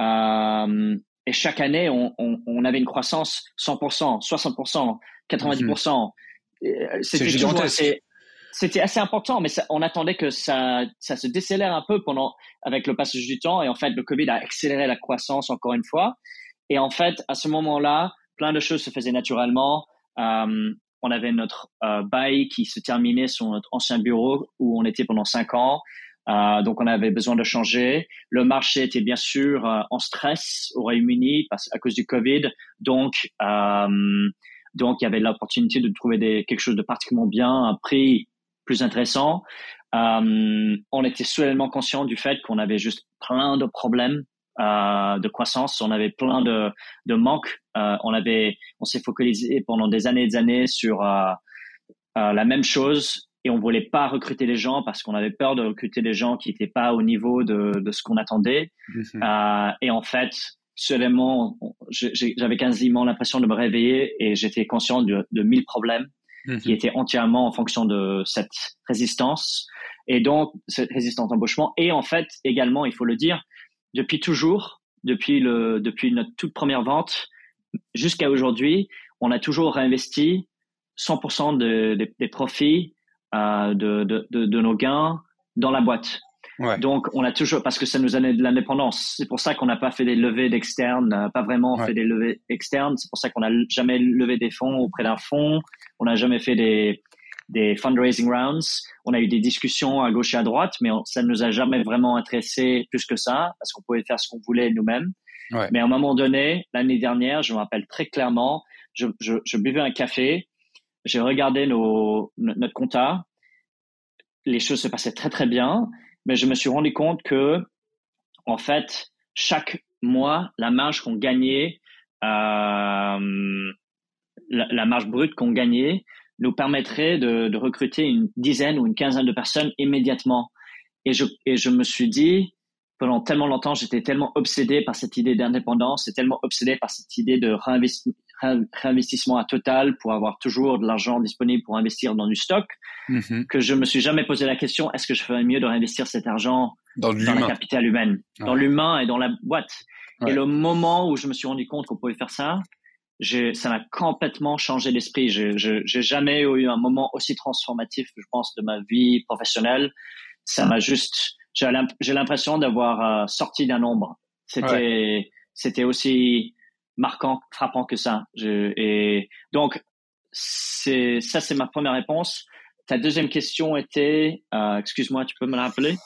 Speaker 2: Euh, et chaque année, on, on, on, avait une croissance 100%, 60%, 90%. C'était gigantesque c'était assez important, mais on attendait que ça, ça se décélère un peu pendant, avec le passage du temps. Et en fait, le Covid a accéléré la croissance encore une fois. Et en fait, à ce moment-là, plein de choses se faisaient naturellement. Euh, on avait notre euh, bail qui se terminait sur notre ancien bureau où on était pendant cinq ans. Euh, donc, on avait besoin de changer. Le marché était bien sûr euh, en stress au Royaume-Uni à cause du Covid. Donc, euh, donc il y avait l'opportunité de trouver des, quelque chose de particulièrement bien, un prix plus intéressant. Euh, on était soudainement conscient du fait qu'on avait juste plein de problèmes de croissance, on avait plein de, de manques. On avait, on s'est focalisé pendant des années et des années sur la même chose et on voulait pas recruter les gens parce qu'on avait peur de recruter des gens qui n'étaient pas au niveau de, de ce qu'on attendait. Euh, et en fait, soudainement, j'avais quasiment l'impression de me réveiller et j'étais conscient de, de mille problèmes Mhm. qui était entièrement en fonction de cette résistance et donc cette résistance d'embauchement. Et en fait, également, il faut le dire, depuis toujours, depuis le, depuis notre toute première vente jusqu'à aujourd'hui, on a toujours réinvesti 100% de, des profits euh, de, de, de, nos gains dans la boîte. Ouais. Donc, on a toujours, parce que ça nous a donné de l'indépendance. C'est pour ça qu'on n'a pas fait des levées d'externes, pas vraiment fait des levées externes. C'est pour ça qu'on n'a jamais levé des fonds auprès d'un fonds. On n'a jamais fait des, des fundraising rounds. On a eu des discussions à gauche et à droite, mais ça ne nous a jamais vraiment intéressé plus que ça, parce qu'on pouvait faire ce qu'on voulait nous-mêmes. Ouais. Mais à un moment donné, l'année dernière, je me rappelle très clairement, je, je, je buvais un café, j'ai regardé nos, notre compta, les choses se passaient très très bien, mais je me suis rendu compte que, en fait, chaque mois, la marge qu'on gagnait euh, la, marge brute qu'on gagnait nous permettrait de, recruter une dizaine ou une quinzaine de personnes immédiatement. Et je, et je me suis dit, pendant tellement longtemps, j'étais tellement obsédé par cette idée d'indépendance et tellement obsédé par cette idée de réinvestissement à total pour avoir toujours de l'argent disponible pour investir dans du stock, mm-hmm. que je me suis jamais posé la question, est-ce que je ferais mieux de réinvestir cet argent dans, dans la capitale humaine, dans l'humain et dans la boîte. Et le moment où je me suis rendu compte qu'on pouvait faire ça, ça m'a complètement changé l'esprit. Je j'ai jamais eu un moment aussi transformatif, je pense, de ma vie professionnelle. Ça m'a juste, j'ai l'impression d'avoir euh, sorti d'un ombre. C'était, c'était aussi marquant, frappant que ça. Je, et donc, c'est ça, c'est ma première réponse. Ta deuxième question était, euh, excuse-moi, tu peux me la rappeler?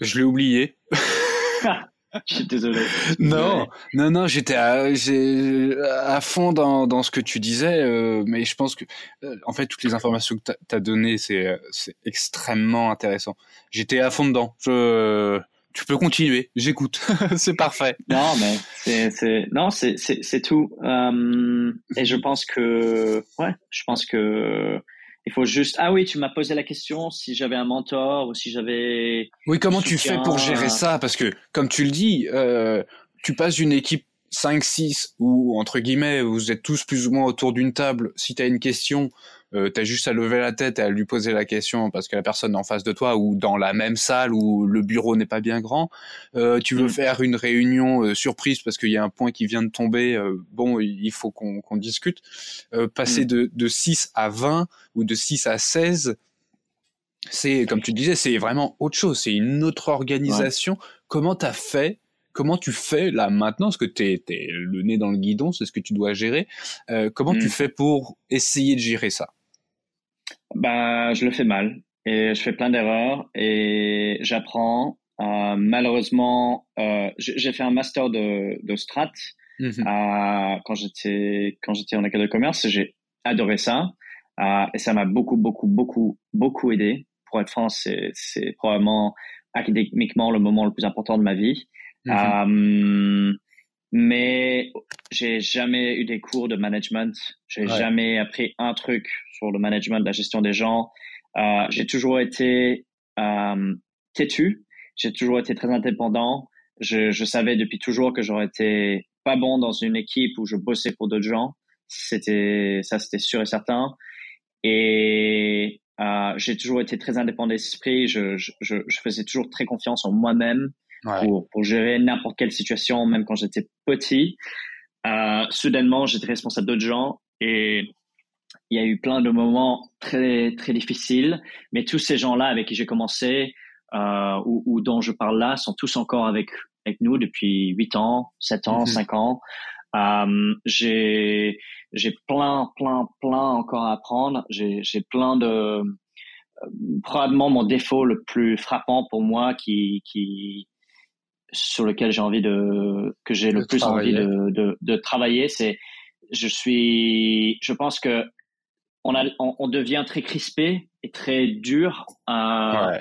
Speaker 1: Je l'ai oublié.
Speaker 2: Je suis désolé.
Speaker 1: Non, non, non, j'étais à, à, fond dans, dans ce que tu disais, euh, mais je pense que, euh, en fait, toutes les informations que tu as, données, c'est, c'est extrêmement intéressant. J'étais à fond dedans. Je, tu peux continuer, j'écoute, c'est parfait.
Speaker 2: Non, mais c'est, c'est, non, c'est, c'est, c'est tout. Euh, et je pense que, ouais, je pense que il faut juste. Ah oui, tu m'as posé la question si j'avais un mentor ou si j'avais.
Speaker 1: Oui, comment tu fais pour gérer ça? Parce que, comme tu le dis, euh, tu passes d'une équipe 5-6 ou entre guillemets, vous êtes tous plus ou moins autour d'une table. Si tu as une question, euh, tu as juste à lever la tête et à lui poser la question parce que la personne en face de toi ou dans la même salle où le bureau n'est pas bien grand, euh, tu veux mm. faire une réunion euh, surprise parce qu'il y a un point qui vient de tomber, euh, bon, il faut qu'on discute. Euh, passer mm. de, de 6 à 20 ou de 6 à 16, c'est, comme tu disais, c'est vraiment autre chose, c'est une autre organisation. Comment tu as fait comment tu fais là maintenant, parce que tu es, le nez dans le guidon, c'est ce que tu dois gérer, euh, comment tu mm. fais pour essayer de gérer ça?
Speaker 2: Bah, je le fais mal et je fais plein d'erreurs et j'apprends. Euh, malheureusement, euh, j'ai fait un master de, de strat mhm. euh, quand j'étais quand j'étais en école de commerce. J'ai adoré ça euh, et ça m'a beaucoup beaucoup beaucoup beaucoup aidé. Pour être franc, c'est c'est probablement académiquement le moment le plus important de ma vie. Euh, mais j'ai jamais eu des cours de management. J'ai jamais appris un truc sur le management, la gestion des gens. Euh, j'ai toujours été euh, têtu. J'ai toujours été très indépendant. Je, je savais depuis toujours que j'aurais été pas bon dans une équipe où je bossais pour d'autres gens. C'était ça, c'était sûr et certain. Et euh, j'ai toujours été très indépendant d'esprit. Je, je, je, faisais toujours très confiance en moi-même pour, pour gérer n'importe quelle situation, même quand j'étais petit. Euh, soudainement, j'étais responsable d'autres gens et il y a eu plein de moments très très difficiles. Mais tous ces gens-là avec qui j'ai commencé euh, ou, ou, dont je parle là sont tous encore avec avec nous depuis 8 ans, 7 ans, 5 mhm. ans. Euh, j'ai j'ai plein plein plein encore à apprendre. J'ai j'ai plein de euh, probablement mon défaut le plus frappant pour moi qui qui sur lequel j'ai envie de que j'ai le plus envie de, de, de travailler c'est je suis je pense que on a on, on devient très crispé et très dur euh,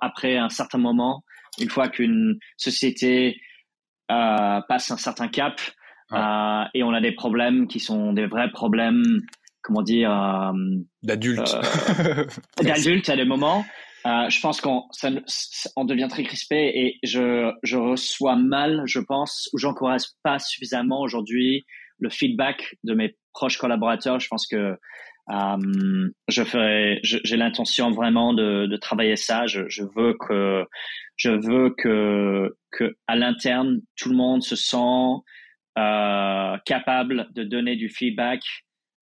Speaker 2: après un certain moment une fois qu'une société euh, passe un certain cap euh, et on a des problèmes qui sont des vrais problèmes, comment dire, euh,
Speaker 1: d'adultes,
Speaker 2: euh, d'adultes à des moments. Euh, je pense qu'on on devient très crispé et je, je reçois mal, je pense, ou j'encourage pas suffisamment aujourd'hui le feedback de mes proches collaborateurs. Je pense que euh, je ferai, j'ai l'intention vraiment de, de, travailler ça. Je, je, veux que, je veux que, que à l'interne, tout le monde se sent euh, capable de donner du feedback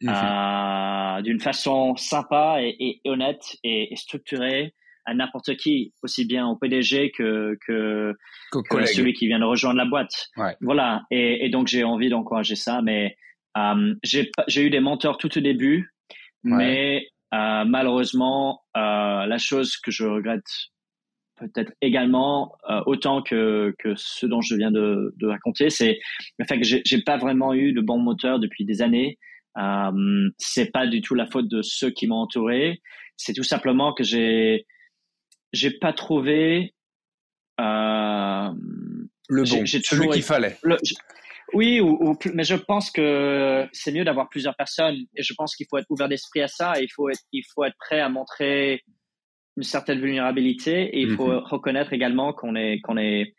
Speaker 2: mhm. euh, d'une façon sympa et, et honnête et, structurée à n'importe qui, aussi bien au PDG que, que, que celui qui vient de rejoindre la boîte.
Speaker 1: Ouais.
Speaker 2: Voilà. Et, et donc, j'ai envie d'encourager ça. Mais euh, j'ai eu des mentors tout au début mais euh, malheureusement, euh, la chose que je regrette peut-être également autant que, que ce dont je viens de, de raconter, c'est le fait que j'ai pas vraiment eu de bon moteur depuis des années. Euh, c'est pas du tout la faute de ceux qui m'ont entouré. C'est tout simplement que j'ai j'ai pas trouvé euh,
Speaker 1: le bon, celui qu'il fallait.
Speaker 2: Oui, ou, mais je pense que c'est mieux d'avoir plusieurs personnes et je pense qu'il faut être ouvert d'esprit à ça et il faut être, il faut être prêt à montrer une certaine vulnérabilité et il faut mhm. reconnaître également qu'on est, qu'on est,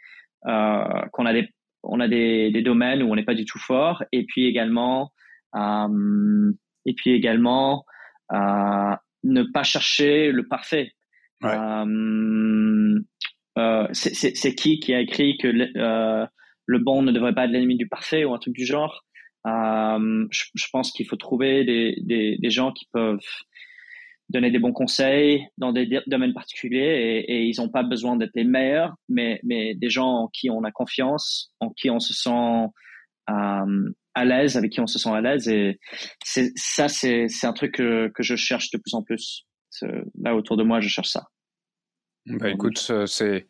Speaker 2: euh, qu'on a des, on a des, des, domaines où on n'est pas du tout fort et puis également, euh, et puis également, euh, ne pas chercher le parfait. Euh, euh, c'est qui qui a écrit que euh, le bon ne devrait pas être l'ennemi du parfait ou un truc du genre? Euh, je, pense qu'il faut trouver des, des, des, gens qui peuvent donner des bons conseils dans des domaines particuliers et, ils n'ont pas besoin d'être les meilleurs, mais, mais des gens en qui on a confiance, en qui on se sent euh, à l'aise, avec qui on se sent à l'aise. Et ça, c'est un truc que, que je cherche de plus en plus. Là, autour de moi, je cherche ça.
Speaker 1: Bah, écoute, euh, c'est...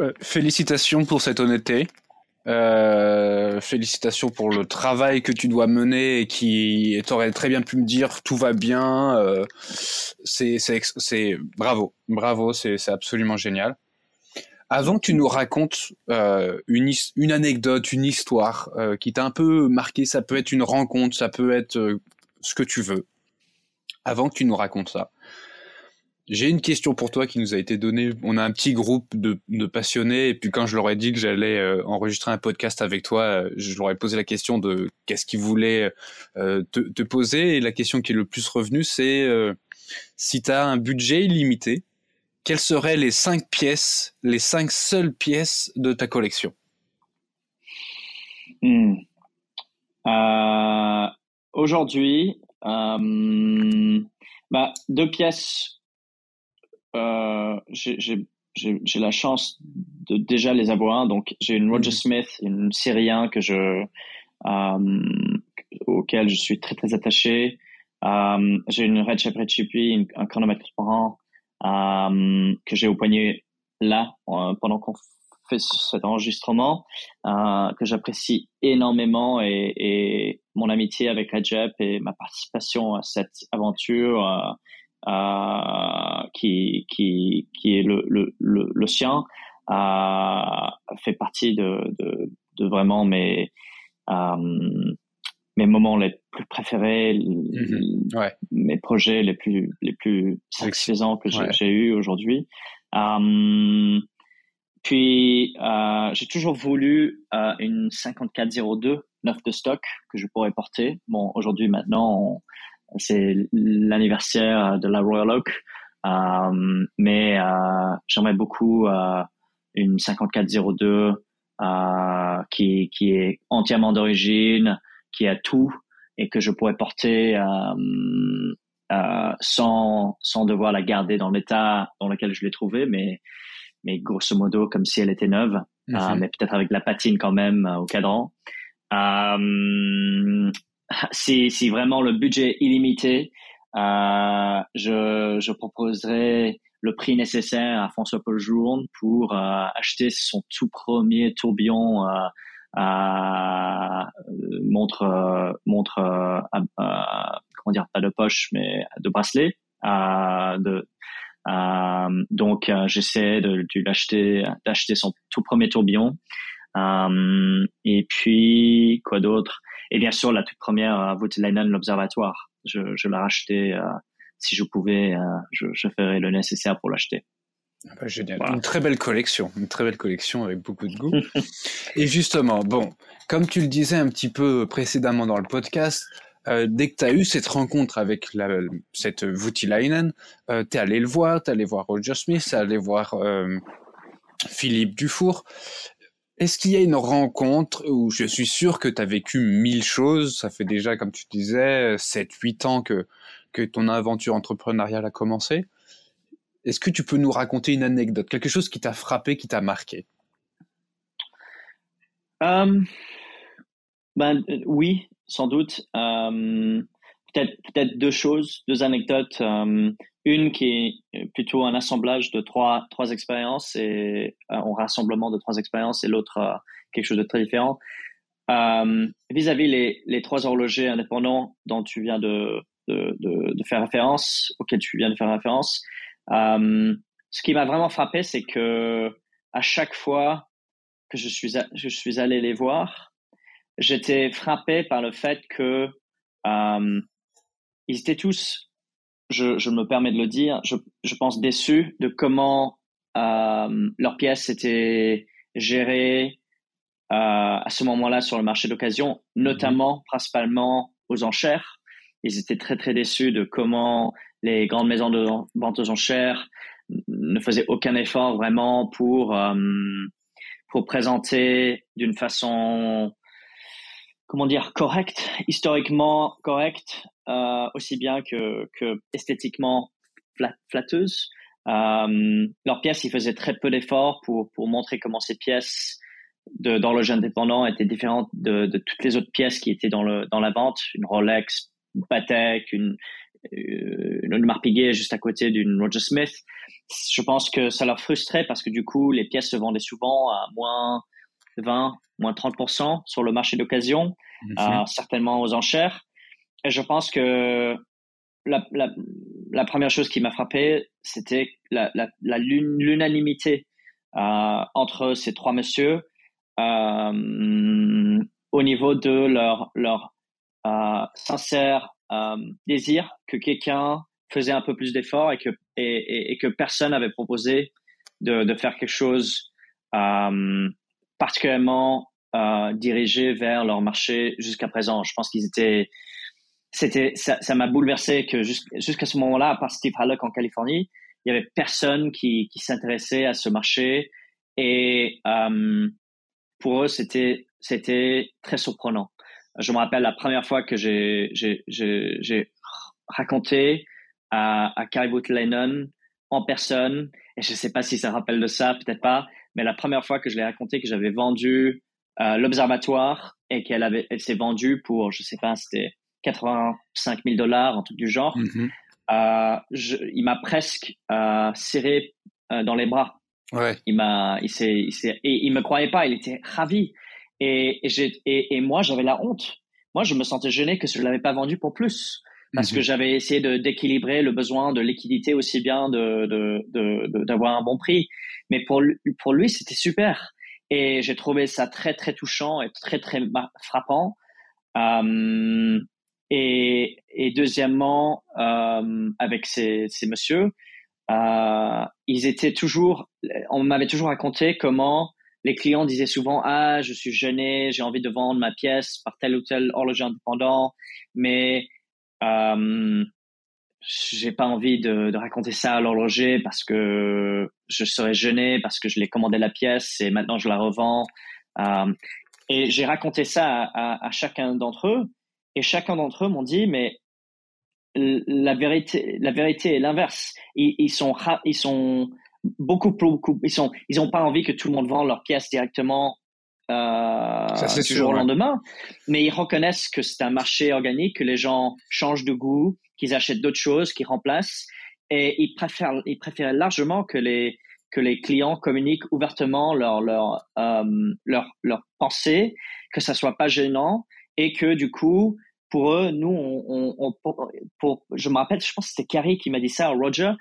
Speaker 1: Euh, félicitations pour cette honnêteté. Euh, félicitations pour le travail que tu dois mener et qui t'aurais très bien pu me dire tout va bien. Euh, c'est bravo, bravo, c'est absolument génial. Avant que tu nous racontes une, une anecdote, une histoire qui t'a un peu marqué, ça peut être une rencontre, ça peut être ce que tu veux. Avant que tu nous racontes ça, j'ai une question pour toi qui nous a été donnée. On a un petit groupe de, passionnés et puis quand je leur ai dit que j'allais euh, enregistrer un podcast avec toi, euh, je leur ai posé la question de qu'est-ce qu'ils voulaient euh, te, te, poser et la question qui est le plus revenue c'est si tu as un budget illimité, quelles seraient les cinq pièces, les cinq seules pièces de ta collection?
Speaker 2: Hmm. Aujourd'hui, bah, deux pièces euh, j'ai la chance de déjà les avoir. Donc, j'ai une Roger mhm. Smith, une Syrien que je, euh, auquel je suis très très attaché. Euh, j'ai une Red Shepherd Chippy, un chronomètre transparent euh, que j'ai au poignet là euh, pendant qu'on fait cet enregistrement, euh, que j'apprécie énormément et, et, mon amitié avec Recep et ma participation à cette aventure euh, qui, qui, qui est le, le, le, sien, euh, fait partie de, de, de vraiment mes, euh, mes moments les plus préférés,
Speaker 1: mm-hmm. ouais.
Speaker 2: mes projets les plus, les plus satisfaisants que j'ai eu aujourd'hui. Puis, j'ai toujours voulu une 5402 neuf de stock que je pourrais porter. Bon, aujourd'hui, maintenant, c'est l'anniversaire de la Royal Oak, euh, mais euh, j'aimerais beaucoup euh, une 5402 euh, qui, qui est entièrement d'origine, qui a tout et que je pourrais porter euh, euh, sans, sans devoir la garder dans l'état dans lequel je l'ai trouvée, mais, mais grosso modo comme si elle était neuve, mhm. mais peut-être avec de la patine quand même au cadran. Euh, si, si vraiment le budget est illimité, euh, je, je proposerai le prix nécessaire à François Paul Journe pour euh, acheter son tout premier tourbillon euh, euh montre montre comment dire pas de poche mais de bracelet de donc j'essaie de, de l'acheter d'acheter son tout premier tourbillon euh, et puis, quoi d'autre? Et bien sûr, la toute première, euh, Voutilainen, l'Observatoire. Je, je l'ai racheté. Euh, si je pouvais, je, je ferais le nécessaire pour l'acheter.
Speaker 1: Ah bah, génial. Une très belle collection, une très belle collection avec beaucoup de goût. et justement, bon, comme tu le disais un petit peu précédemment dans le podcast, dès que tu as eu cette rencontre avec la, cette Voutilainen, euh, tu es allé le voir, tu es allé voir Roger Smith, tu es allé voir Philippe Dufour. Est-ce qu'il y a une rencontre où je suis sûr que tu as vécu mille choses? Ça fait déjà, comme tu disais, 7-8 ans que, que ton aventure entrepreneuriale a commencé. Est-ce que tu peux nous raconter une anecdote, quelque chose qui t'a frappé, qui t'a marqué?
Speaker 2: Euh, ben, euh, Oui, sans doute. Euh, peut-être peut deux choses, deux anecdotes. Une qui est plutôt un assemblage de trois, trois expériences et euh, un rassemblement de trois expériences et l'autre euh, quelque chose de très différent. Euh, vis-à-vis les, les trois horlogers indépendants dont tu viens de, de, de, faire référence, auxquels tu viens de faire référence, ce qui m'a vraiment frappé, c'est que à chaque fois que je suis, je suis allé les voir, j'étais frappé par le fait que ils étaient tous je, je, me permets de le dire, je, je pense déçu de comment euh, leurs pièces étaient gérées euh, à ce moment-là sur le marché d'occasion, notamment mhm. principalement aux enchères. Ils étaient très très déçus de comment les grandes maisons de vente aux enchères ne faisaient aucun effort vraiment pour euh, pour présenter d'une façon comment dire correcte, historiquement correcte, euh, aussi bien que, que esthétiquement flatteuse. Euh, leurs pièces, ils faisaient très peu d'efforts pour, pour montrer comment ces pièces d'horloge indépendant étaient différentes de, de, toutes les autres pièces qui étaient dans, le, dans la vente. Une Rolex, une Patek, une, euh, une Audemars Piguet juste à côté d'une Roger Smith. Je pense que ça leur frustrait parce que du coup, les pièces se vendaient souvent à moins 20, moins 30% sur le marché d'occasion, euh, certainement aux enchères. Et je pense que la, la, la première chose qui m'a frappé, c'était la, l'unanimité euh, entre ces trois messieurs euh, au niveau de leur, leur euh, sincère désir que quelqu'un faisait un peu plus d'efforts et que, et, et, que personne n'avait proposé de, de faire quelque chose particulièrement euh, dirigé vers leur marché jusqu'à présent. Je pense qu'ils étaient c'était ça, m'a bouleversé que jusqu'à ce moment-là, à part Steve Hallock en Californie, il y avait personne qui, qui s'intéressait à ce marché et euh, pour eux c'était c'était très surprenant. Je me rappelle la première fois que j'ai raconté à, à Carrie Lennon en personne et je sais pas si ça rappelle de ça, peut-être pas, mais la première fois que je l'ai raconté que j'avais vendu euh, l'observatoire et qu'elle avait elle s'est vendue pour je sais pas c'était 85 000 dollars, un truc du genre. Mm-hmm. Euh, je, il m'a presque euh, serré dans les bras.
Speaker 1: Ouais.
Speaker 2: Il m'a, il s'est, il et il me croyait pas. Il était ravi. Et, et, et, moi, j'avais la honte. Moi, je me sentais gêné que je l'avais pas vendu pour plus, parce que mm-hmm. j'avais essayé de d'équilibrer le besoin de liquidité aussi bien de, de, de, d'avoir un bon prix. Mais pour lui, pour lui, c'était super. Et j'ai trouvé ça très très touchant et très très frappant. Euh, et, et deuxièmement, euh, avec ces, ces messieurs, euh, ils étaient toujours, on m'avait toujours raconté comment les clients disaient souvent ah je suis gêné, j'ai envie de vendre ma pièce par tel ou tel horloger indépendant, mais euh, j'ai pas envie de, raconter ça à l'horloger parce que je serais gêné parce que je l'ai commandé la pièce et maintenant je la revends. Euh, et j'ai raconté ça à, chacun d'entre eux et chacun d'entre eux m'ont dit mais la vérité, la vérité est l'inverse. Ils, ils, sont, ils sont beaucoup, beaucoup, ils sont, ils ont pas envie que tout le monde vende leur pièce directement
Speaker 1: Ça,
Speaker 2: du jour au lendemain, mais ils reconnaissent que c'est un marché organique, que les gens changent de goût, qu'ils achètent d'autres choses, qu'ils remplacent, et ils préfèrent, ils préfèrent largement que les que les clients communiquent ouvertement leur leur euh, leur leur pensée, que ça soit pas gênant, et que du coup pour eux, nous, on, on, pour, je me rappelle, je pense que c'était Carrie qui m'a dit ça, Roger.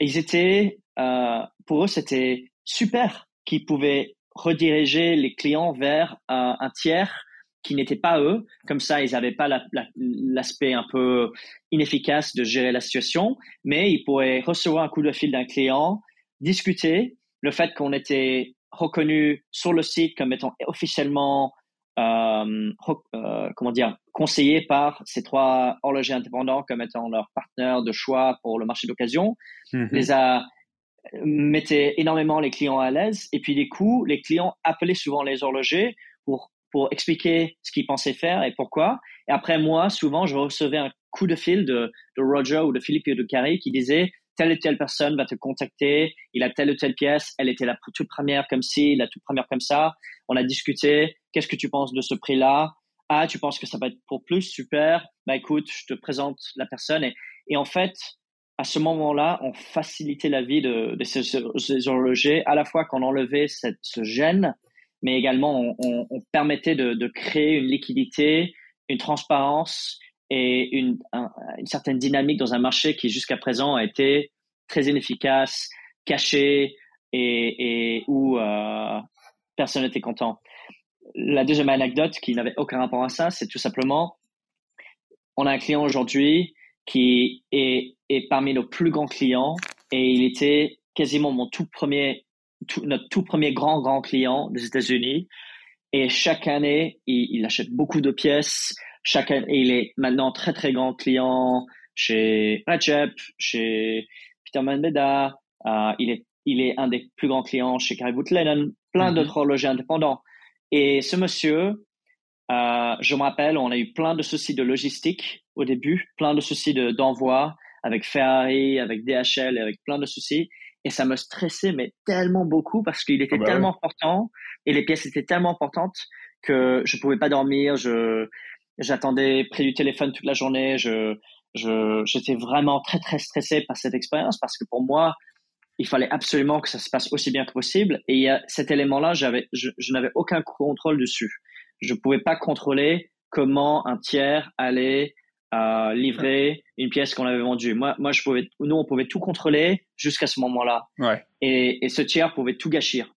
Speaker 2: Ils étaient, euh, pour eux, c'était super qu'ils pouvaient rediriger les clients vers un, un tiers qui n'était pas eux. Comme ça, ils n'avaient pas l'aspect un peu inefficace de gérer la situation, mais ils pourraient recevoir un coup de fil d'un client, discuter le fait qu'on était reconnu sur le site comme étant officiellement euh, euh, comment dire, conseillés par ces trois horlogers indépendants comme étant leurs partenaires de choix pour le marché d'occasion, mhm. les a mettait énormément les clients à l'aise. Et puis, du coup, les clients appelaient souvent les horlogers pour, pour expliquer ce qu'ils pensaient faire et pourquoi. Et après, moi, souvent, je recevais un coup de fil de, de Roger ou de Philippe ou de Carrie qui disait telle ou telle personne va te contacter, il a telle ou telle pièce, elle était la toute première comme ci, la toute première comme ça. On a discuté, qu'est-ce que tu penses de ce prix-là? Ah, tu penses que ça va être pour plus? Super. Bah écoute, je te présente la personne. Et, et en fait, à ce moment-là, on facilitait la vie de, de ces, horlogers, à la fois qu'on enlevait ce gène, mais également on, permettait de, créer une liquidité, une transparence et une, certaine dynamique dans un marché qui jusqu'à présent a été très inefficace, caché et, et où euh, personne n'était content. La deuxième anecdote qui n'avait aucun rapport à ça, c'est tout simplement, on a un client aujourd'hui qui est, est, parmi nos plus grands clients et il était quasiment mon tout premier, tout, notre tout premier grand, grand client des États-Unis. Et chaque année, il, il achète beaucoup de pièces, chaque il est maintenant très très grand client chez Recep, chez Peter Manbeda. Euh, il est il est un des plus grands clients chez Caribou Lennon, plein mm-hmm. d'autres horlogers indépendants. Et ce monsieur, euh, je me rappelle, on a eu plein de soucis de logistique au début, plein de soucis de, d'envoi avec Ferrari, avec DHL, avec plein de soucis. Et ça me stressait, mais tellement beaucoup parce qu'il était ah bah tellement important et les pièces étaient tellement importantes que je pouvais pas dormir. Je, J'attendais près du téléphone toute la journée. Je, je, j'étais vraiment très, très stressé par cette expérience parce que pour moi, il fallait absolument que ça se passe aussi bien que possible. Et il y a cet élément-là, j'avais, je, je n'avais aucun contrôle dessus. Je pouvais pas contrôler comment un tiers allait euh, livrer une pièce qu'on avait vendue. Moi, moi, je pouvais, nous, on pouvait tout contrôler jusqu'à ce moment-là.
Speaker 1: Ouais.
Speaker 2: Et, et ce tiers pouvait tout gâchir.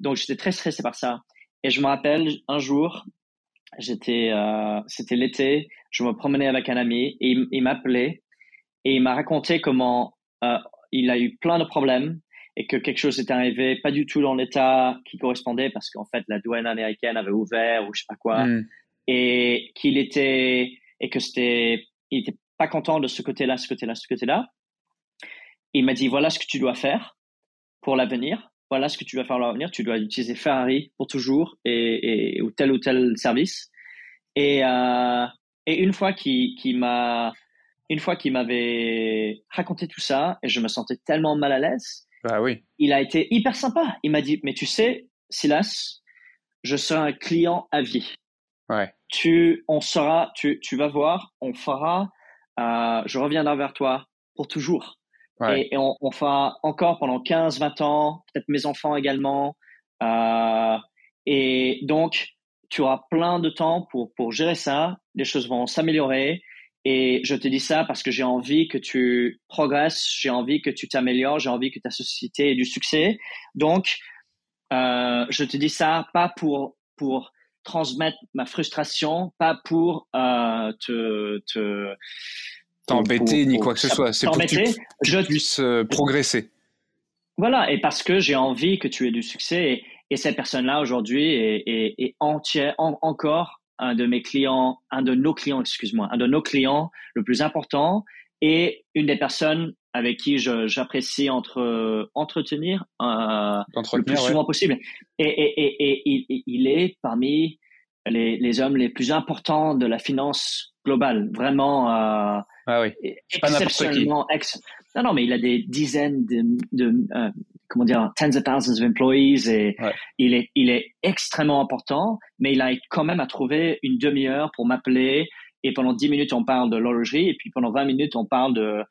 Speaker 2: Donc, j'étais très stressé par ça. Et je me rappelle un jour, J'étais, euh, c'était l'été, je me promenais avec un ami et il, il m'appelait et il m'a raconté comment euh, il a eu plein de problèmes et que quelque chose était arrivé pas du tout dans l'état qui correspondait parce qu'en fait la douane américaine avait ouvert ou je sais pas quoi mm. et qu'il était et que c'était il était pas content de ce côté-là, ce côté-là, ce côté-là. Il m'a dit voilà ce que tu dois faire pour l'avenir voilà ce que tu vas faire à l'avenir. Tu dois utiliser Ferrari pour toujours et, et ou tel ou tel service. Et, euh, et une fois qu'il m'a une fois qu'il m'avait raconté tout ça et je me sentais tellement mal à l'aise.
Speaker 1: Bah oui.
Speaker 2: Il a été hyper sympa. Il m'a dit mais tu sais Silas, je serai un client à vie.
Speaker 1: Ouais.
Speaker 2: Tu on sera tu tu vas voir, on fera euh, je reviendrai vers toi pour toujours. Et, on, on, fera encore pendant 15, 20 ans, peut-être mes enfants également. Euh, et donc, tu auras plein de temps pour, pour gérer ça. Les choses vont s'améliorer. Et je te dis ça parce que j'ai envie que tu progresses, j'ai envie que tu t'améliores, j'ai envie que ta société ait du succès. Donc, euh, je te dis ça pas pour, pour transmettre ma frustration, pas pour euh, te, te
Speaker 1: t'embêter ni quoi que ce soit. C'est pour que tu, je, puisses euh, progresser.
Speaker 2: Voilà, et parce que j'ai envie que tu aies du succès. Et, cette personne-là aujourd'hui est, est, entière, encore un de mes clients, un de nos clients, excuse-moi, un de nos clients le plus important et une des personnes avec qui j'apprécie entre entretenir euh, le plus souvent possible. Et, et, et, et il, est parmi les, les, hommes les plus importants de la finance globale, vraiment. Euh,
Speaker 1: ah oui.
Speaker 2: Exceptionnellement. Ex non, non, mais il a des dizaines de, de euh, comment dire, tens of thousands of employees et il est, il est extrêmement important, mais il a quand même à trouver une demi-heure pour m'appeler et pendant dix minutes on parle de l'horlogerie et puis pendant 20 minutes on parle de,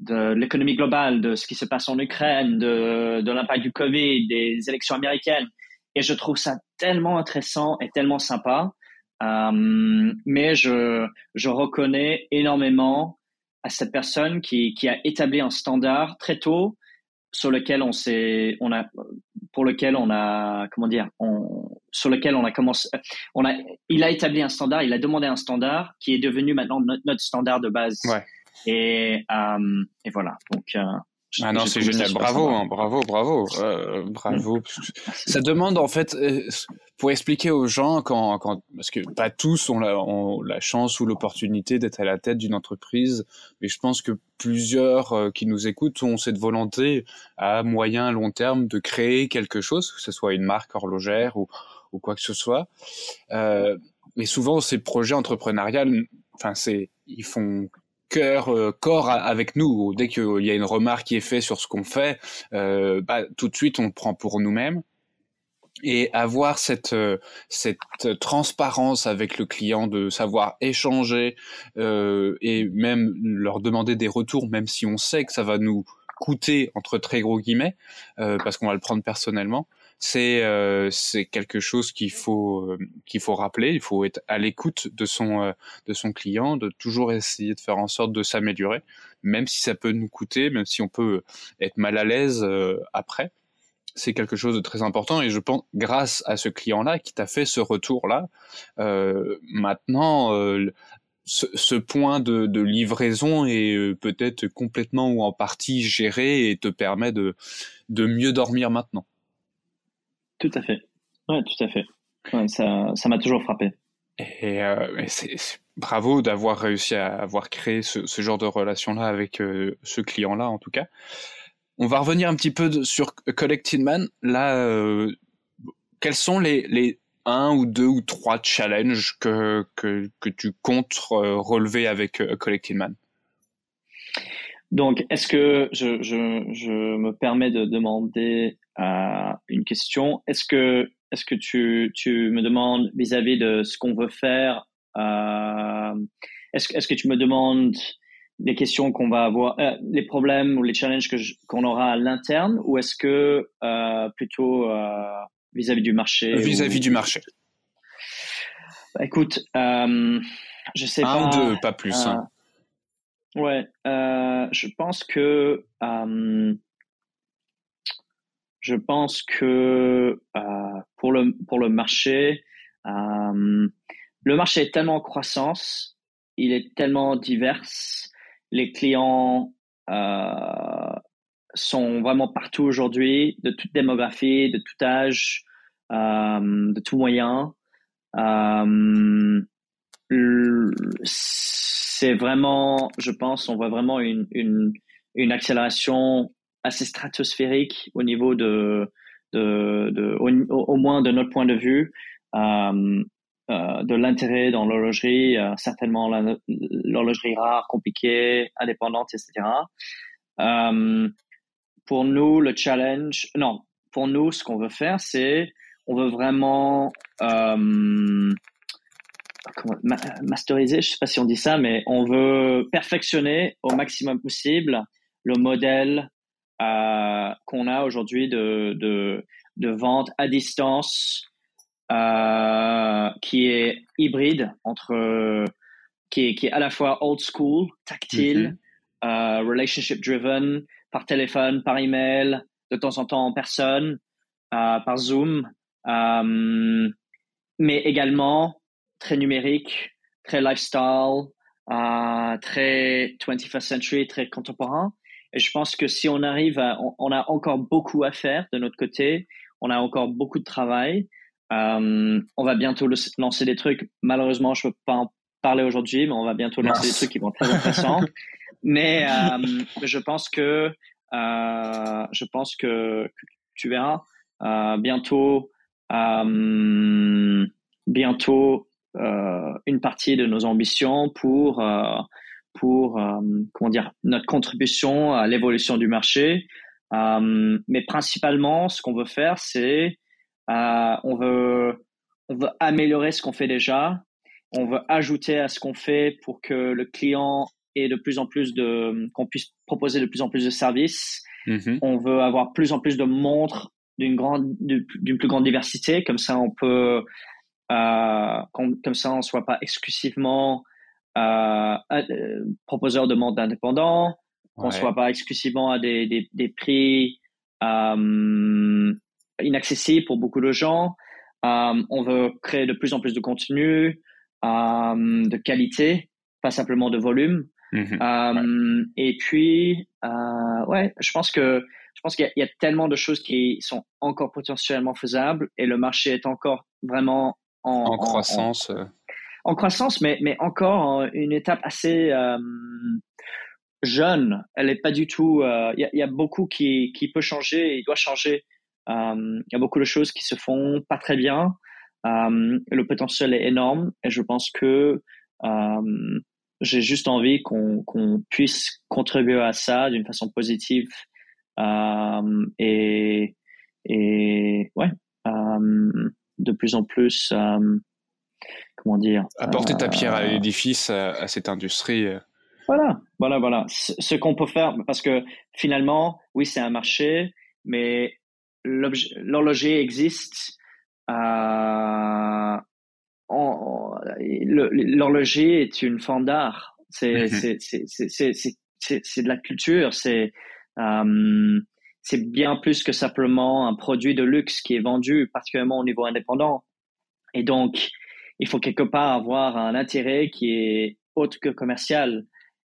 Speaker 2: de l'économie globale, de ce qui se passe en Ukraine, de, de l'impact du Covid, des élections américaines. Et je trouve ça tellement intéressant et tellement sympa. Euh, mais je, je reconnais énormément à cette personne qui, qui a établi un standard très tôt sur lequel on s'est, on a, pour lequel on a, comment dire, on, sur lequel on a commencé, on a, il a établi un standard, il a demandé un standard qui est devenu maintenant notre, notre standard de base.
Speaker 1: Ouais.
Speaker 2: Et, euh, et voilà. Donc, euh,
Speaker 1: ah non, c'est génial. Bravo, hein, bravo, bravo, euh, bravo. Ça demande en fait, euh, pour expliquer aux gens quand, quand parce que pas tous ont la, ont la chance ou l'opportunité d'être à la tête d'une entreprise, mais je pense que plusieurs euh, qui nous écoutent ont cette volonté à moyen, long terme de créer quelque chose, que ce soit une marque horlogère ou, ou quoi que ce soit. Euh, mais souvent, ces projets entrepreneuriaux, enfin, c'est, ils font cœur, euh, corps avec nous. Dès qu'il y a une remarque qui est faite sur ce qu'on fait, euh, bah, tout de suite on le prend pour nous-mêmes. Et avoir cette euh, cette transparence avec le client, de savoir échanger et même leur demander des retours, même si on sait que ça va nous coûter entre très gros guillemets, parce qu'on va le prendre personnellement c'est euh, c'est quelque chose qu'il faut euh, qu'il faut rappeler. Il faut être à l'écoute de son euh, de son client, de toujours essayer de faire en sorte de s'améliorer, même si ça peut nous coûter, même si on peut être mal à l'aise après. C'est quelque chose de très important et je pense grâce à ce client-là qui t'a fait ce retour-là, maintenant ce, ce, point de, de livraison est peut-être complètement ou en partie géré et te permet de, de mieux dormir maintenant.
Speaker 2: Tout à fait. Ouais, tout à fait. ça, ça m'a toujours frappé.
Speaker 1: Et, euh, c'est, bravo d'avoir réussi à avoir créé ce, ce genre de relation-là avec euh, ce client-là, en tout cas. On va revenir un petit peu sur Collected Man. Là, euh, quels sont les, les un ou deux ou trois challenges que, que, que tu comptes relever avec Collected Man?
Speaker 2: Donc, est-ce que je, je, je, me permets de demander euh, une question Est-ce que, est-ce que tu, tu me demandes vis-à-vis de ce qu'on veut faire euh, est-ce, est-ce que tu me demandes des questions qu'on va avoir, euh, les problèmes ou les challenges qu'on aura à l'interne, ou est-ce que euh, plutôt vis-à-vis du marché
Speaker 1: Vis-à-vis du marché.
Speaker 2: Bah, écoute, je sais
Speaker 1: pas.
Speaker 2: Un
Speaker 1: ou deux, pas plus. Hein.
Speaker 2: Ouais, je pense que je pense que euh, pour le pour le marché, euh, le marché est tellement en croissance, il est tellement divers, les clients euh, sont vraiment partout aujourd'hui, de toute démographie, de tout âge, euh, de tout moyen. Euh, c'est vraiment, je pense, on voit vraiment une, une, une accélération assez stratosphérique au niveau de, de, de au, moins de notre point de vue, euh, euh, de l'intérêt dans l'horlogerie, euh, certainement l'horlogerie rare, compliquée, indépendante, etc. Pour nous, le challenge, non, pour nous, ce qu'on veut faire, c'est, on veut vraiment masteriser, je sais pas si on dit ça, mais on veut perfectionner au maximum possible le modèle qu'on a aujourd'hui de, de, de, vente à distance euh, qui est hybride entre qui est, qui est à la fois old school, tactile, mm-hmm. euh, relationship driven, par téléphone, par email, de temps en temps en personne, euh, par Zoom, mais également très numérique, très lifestyle, très 21st century, très contemporain. Et je pense que si on arrive à, on, a encore beaucoup à faire de notre côté, on a encore beaucoup de travail. Euh, on va bientôt lancer des trucs. Malheureusement, je peux pas en parler aujourd'hui, mais on va bientôt lancer des trucs qui vont être très intéressants. mais euh, je pense que euh, je pense que, que tu verras bientôt bientôt une partie de nos ambitions pour euh, pour comment dire notre contribution à l'évolution du marché. mais principalement, ce qu'on veut faire, c'est on veut on veut améliorer ce qu'on fait déjà. On veut ajouter à ce qu'on fait pour que le client ait de plus en plus de qu'on puisse proposer de plus en plus de services. Mm-hmm. On veut avoir plus en plus de montres d'une grande d'une plus grande diversité comme ça on peut euh, comme, ça, on ne soit pas exclusivement euh, euh, proposeur de monde indépendant, qu'on ne soit pas exclusivement à des, des, des prix inaccessibles pour beaucoup de gens. on veut créer de plus en plus de contenu, de qualité, pas simplement de volume. Mm-hmm. Et puis, ouais, je pense que je pense qu'il y, y, a tellement de choses qui sont encore potentiellement faisables et le marché est encore vraiment
Speaker 1: en, croissance.
Speaker 2: Euh. En, croissance, mais, mais encore une étape assez euh, jeune. Elle n'est pas du tout. Euh, il y, a beaucoup qui, qui peut changer, il doit changer. Il y a beaucoup de choses qui se font pas très bien. le potentiel est énorme et je pense que j'ai juste envie qu'on puisse contribuer à ça d'une façon positive et, et ouais de plus en plus, euh, comment dire,
Speaker 1: apporter ta pierre à euh, l'édifice à, cette industrie. Euh.
Speaker 2: Voilà, voilà, voilà. Ce, qu'on peut faire, parce que finalement, oui, c'est un marché, mais l'horloger existe. L'horloger est une forme d'art. C'est c'est de la culture. C'est c'est bien plus que simplement un produit de luxe qui est vendu, particulièrement au niveau indépendant. Et donc, il faut quelque part avoir un intérêt qui est autre que commercial.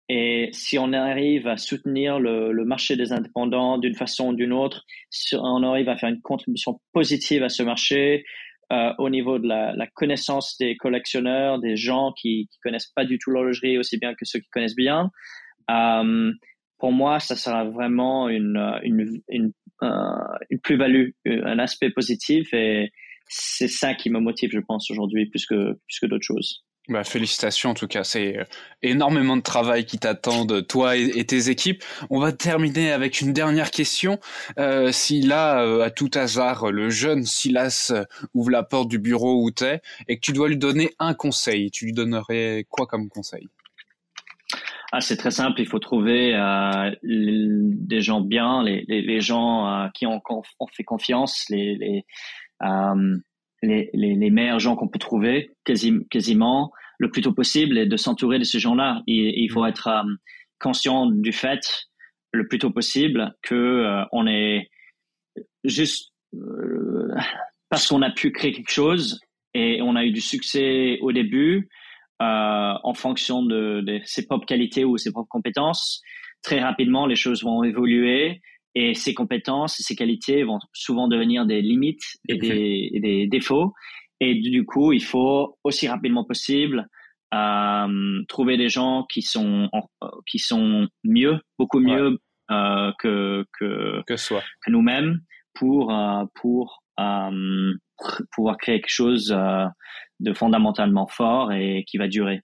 Speaker 2: Et si on arrive à soutenir le, marché des indépendants d'une façon ou d'une autre, si on arrive à faire une contribution positive à ce marché, euh, au niveau de la, connaissance des collectionneurs, des gens qui, qui connaissent pas du tout l'horlogerie aussi bien que ceux qui connaissent bien, euh, pour moi, ça sera vraiment une, euh, une, une plus-value, euh, un aspect positif et c'est ça qui me motive, je pense, aujourd'hui, plus que, plus que d'autres choses.
Speaker 1: Bah, félicitations en tout cas, c'est euh, énormément de travail qui t'attend de toi et, tes équipes. On va terminer avec une dernière question. Euh, si là, à tout hasard, le jeune Silas ouvre la porte du bureau où t'es et que tu dois lui donner un conseil, tu lui donnerais quoi comme conseil?
Speaker 2: Ah, c'est très simple. Il faut trouver euh, des gens bien, les, les, les gens euh, qui ont, ont, fait confiance, les, les, euh, les, les, meilleurs gens qu'on peut trouver, quasi, quasiment le plus tôt possible, et de s'entourer de ces gens-là. Il, faut être euh, conscient du fait le plus tôt possible que euh, on est juste parce qu'on a pu créer quelque chose et on a eu du succès au début euh, en fonction de, ses propres qualités ou ses propres compétences. Très rapidement, les choses vont évoluer et ses compétences ses qualités vont souvent devenir des limites et des, défauts. Et du coup, il faut aussi rapidement possible euh, trouver des gens qui sont qui sont mieux, beaucoup mieux euh, que que que nous-mêmes pour pour pouvoir créer quelque chose de fondamentalement fort et qui va durer.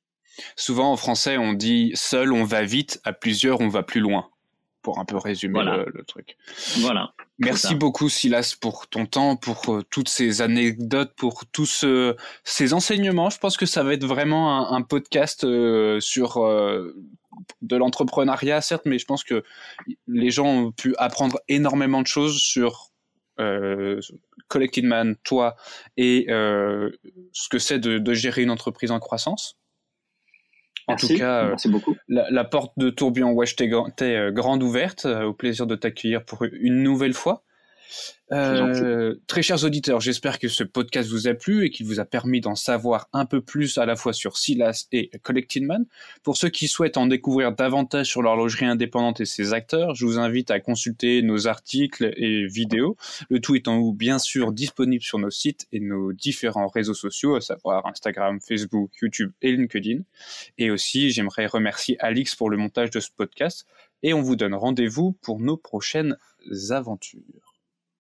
Speaker 1: Souvent en français, on dit seul on va vite, à plusieurs on va plus loin. Pour un peu résumer le, truc.
Speaker 2: Voilà.
Speaker 1: Merci beaucoup Silas pour ton temps, pour euh, toutes ces anecdotes, pour tous ces enseignements. Je pense que ça va être vraiment un, podcast euh, sur euh, de l'entrepreneuriat, certes, mais je pense que les gens ont pu apprendre énormément de choses sur euh, Collected Man, toi, et euh, ce que c'est de, gérer une entreprise en croissance.
Speaker 2: En tout cas, merci beaucoup.
Speaker 1: La, porte de Tourbillon Wesh t'est grande ouverte. au plaisir de t'accueillir pour une nouvelle fois. Euh, très chers auditeurs, j'espère que ce podcast vous a plu et qu'il vous a permis d'en savoir un peu plus à la fois sur Silas et Collected Man. Pour ceux qui souhaitent en découvrir davantage sur l'horlogerie indépendante et ses acteurs, je vous invite à consulter nos articles et vidéos. Le tout étant bien sûr disponible sur nos sites et nos différents réseaux sociaux, à savoir Instagram, Facebook, YouTube et LinkedIn. Et aussi, j'aimerais remercier Alix pour le montage de ce podcast et on vous donne rendez-vous pour nos prochaines aventures.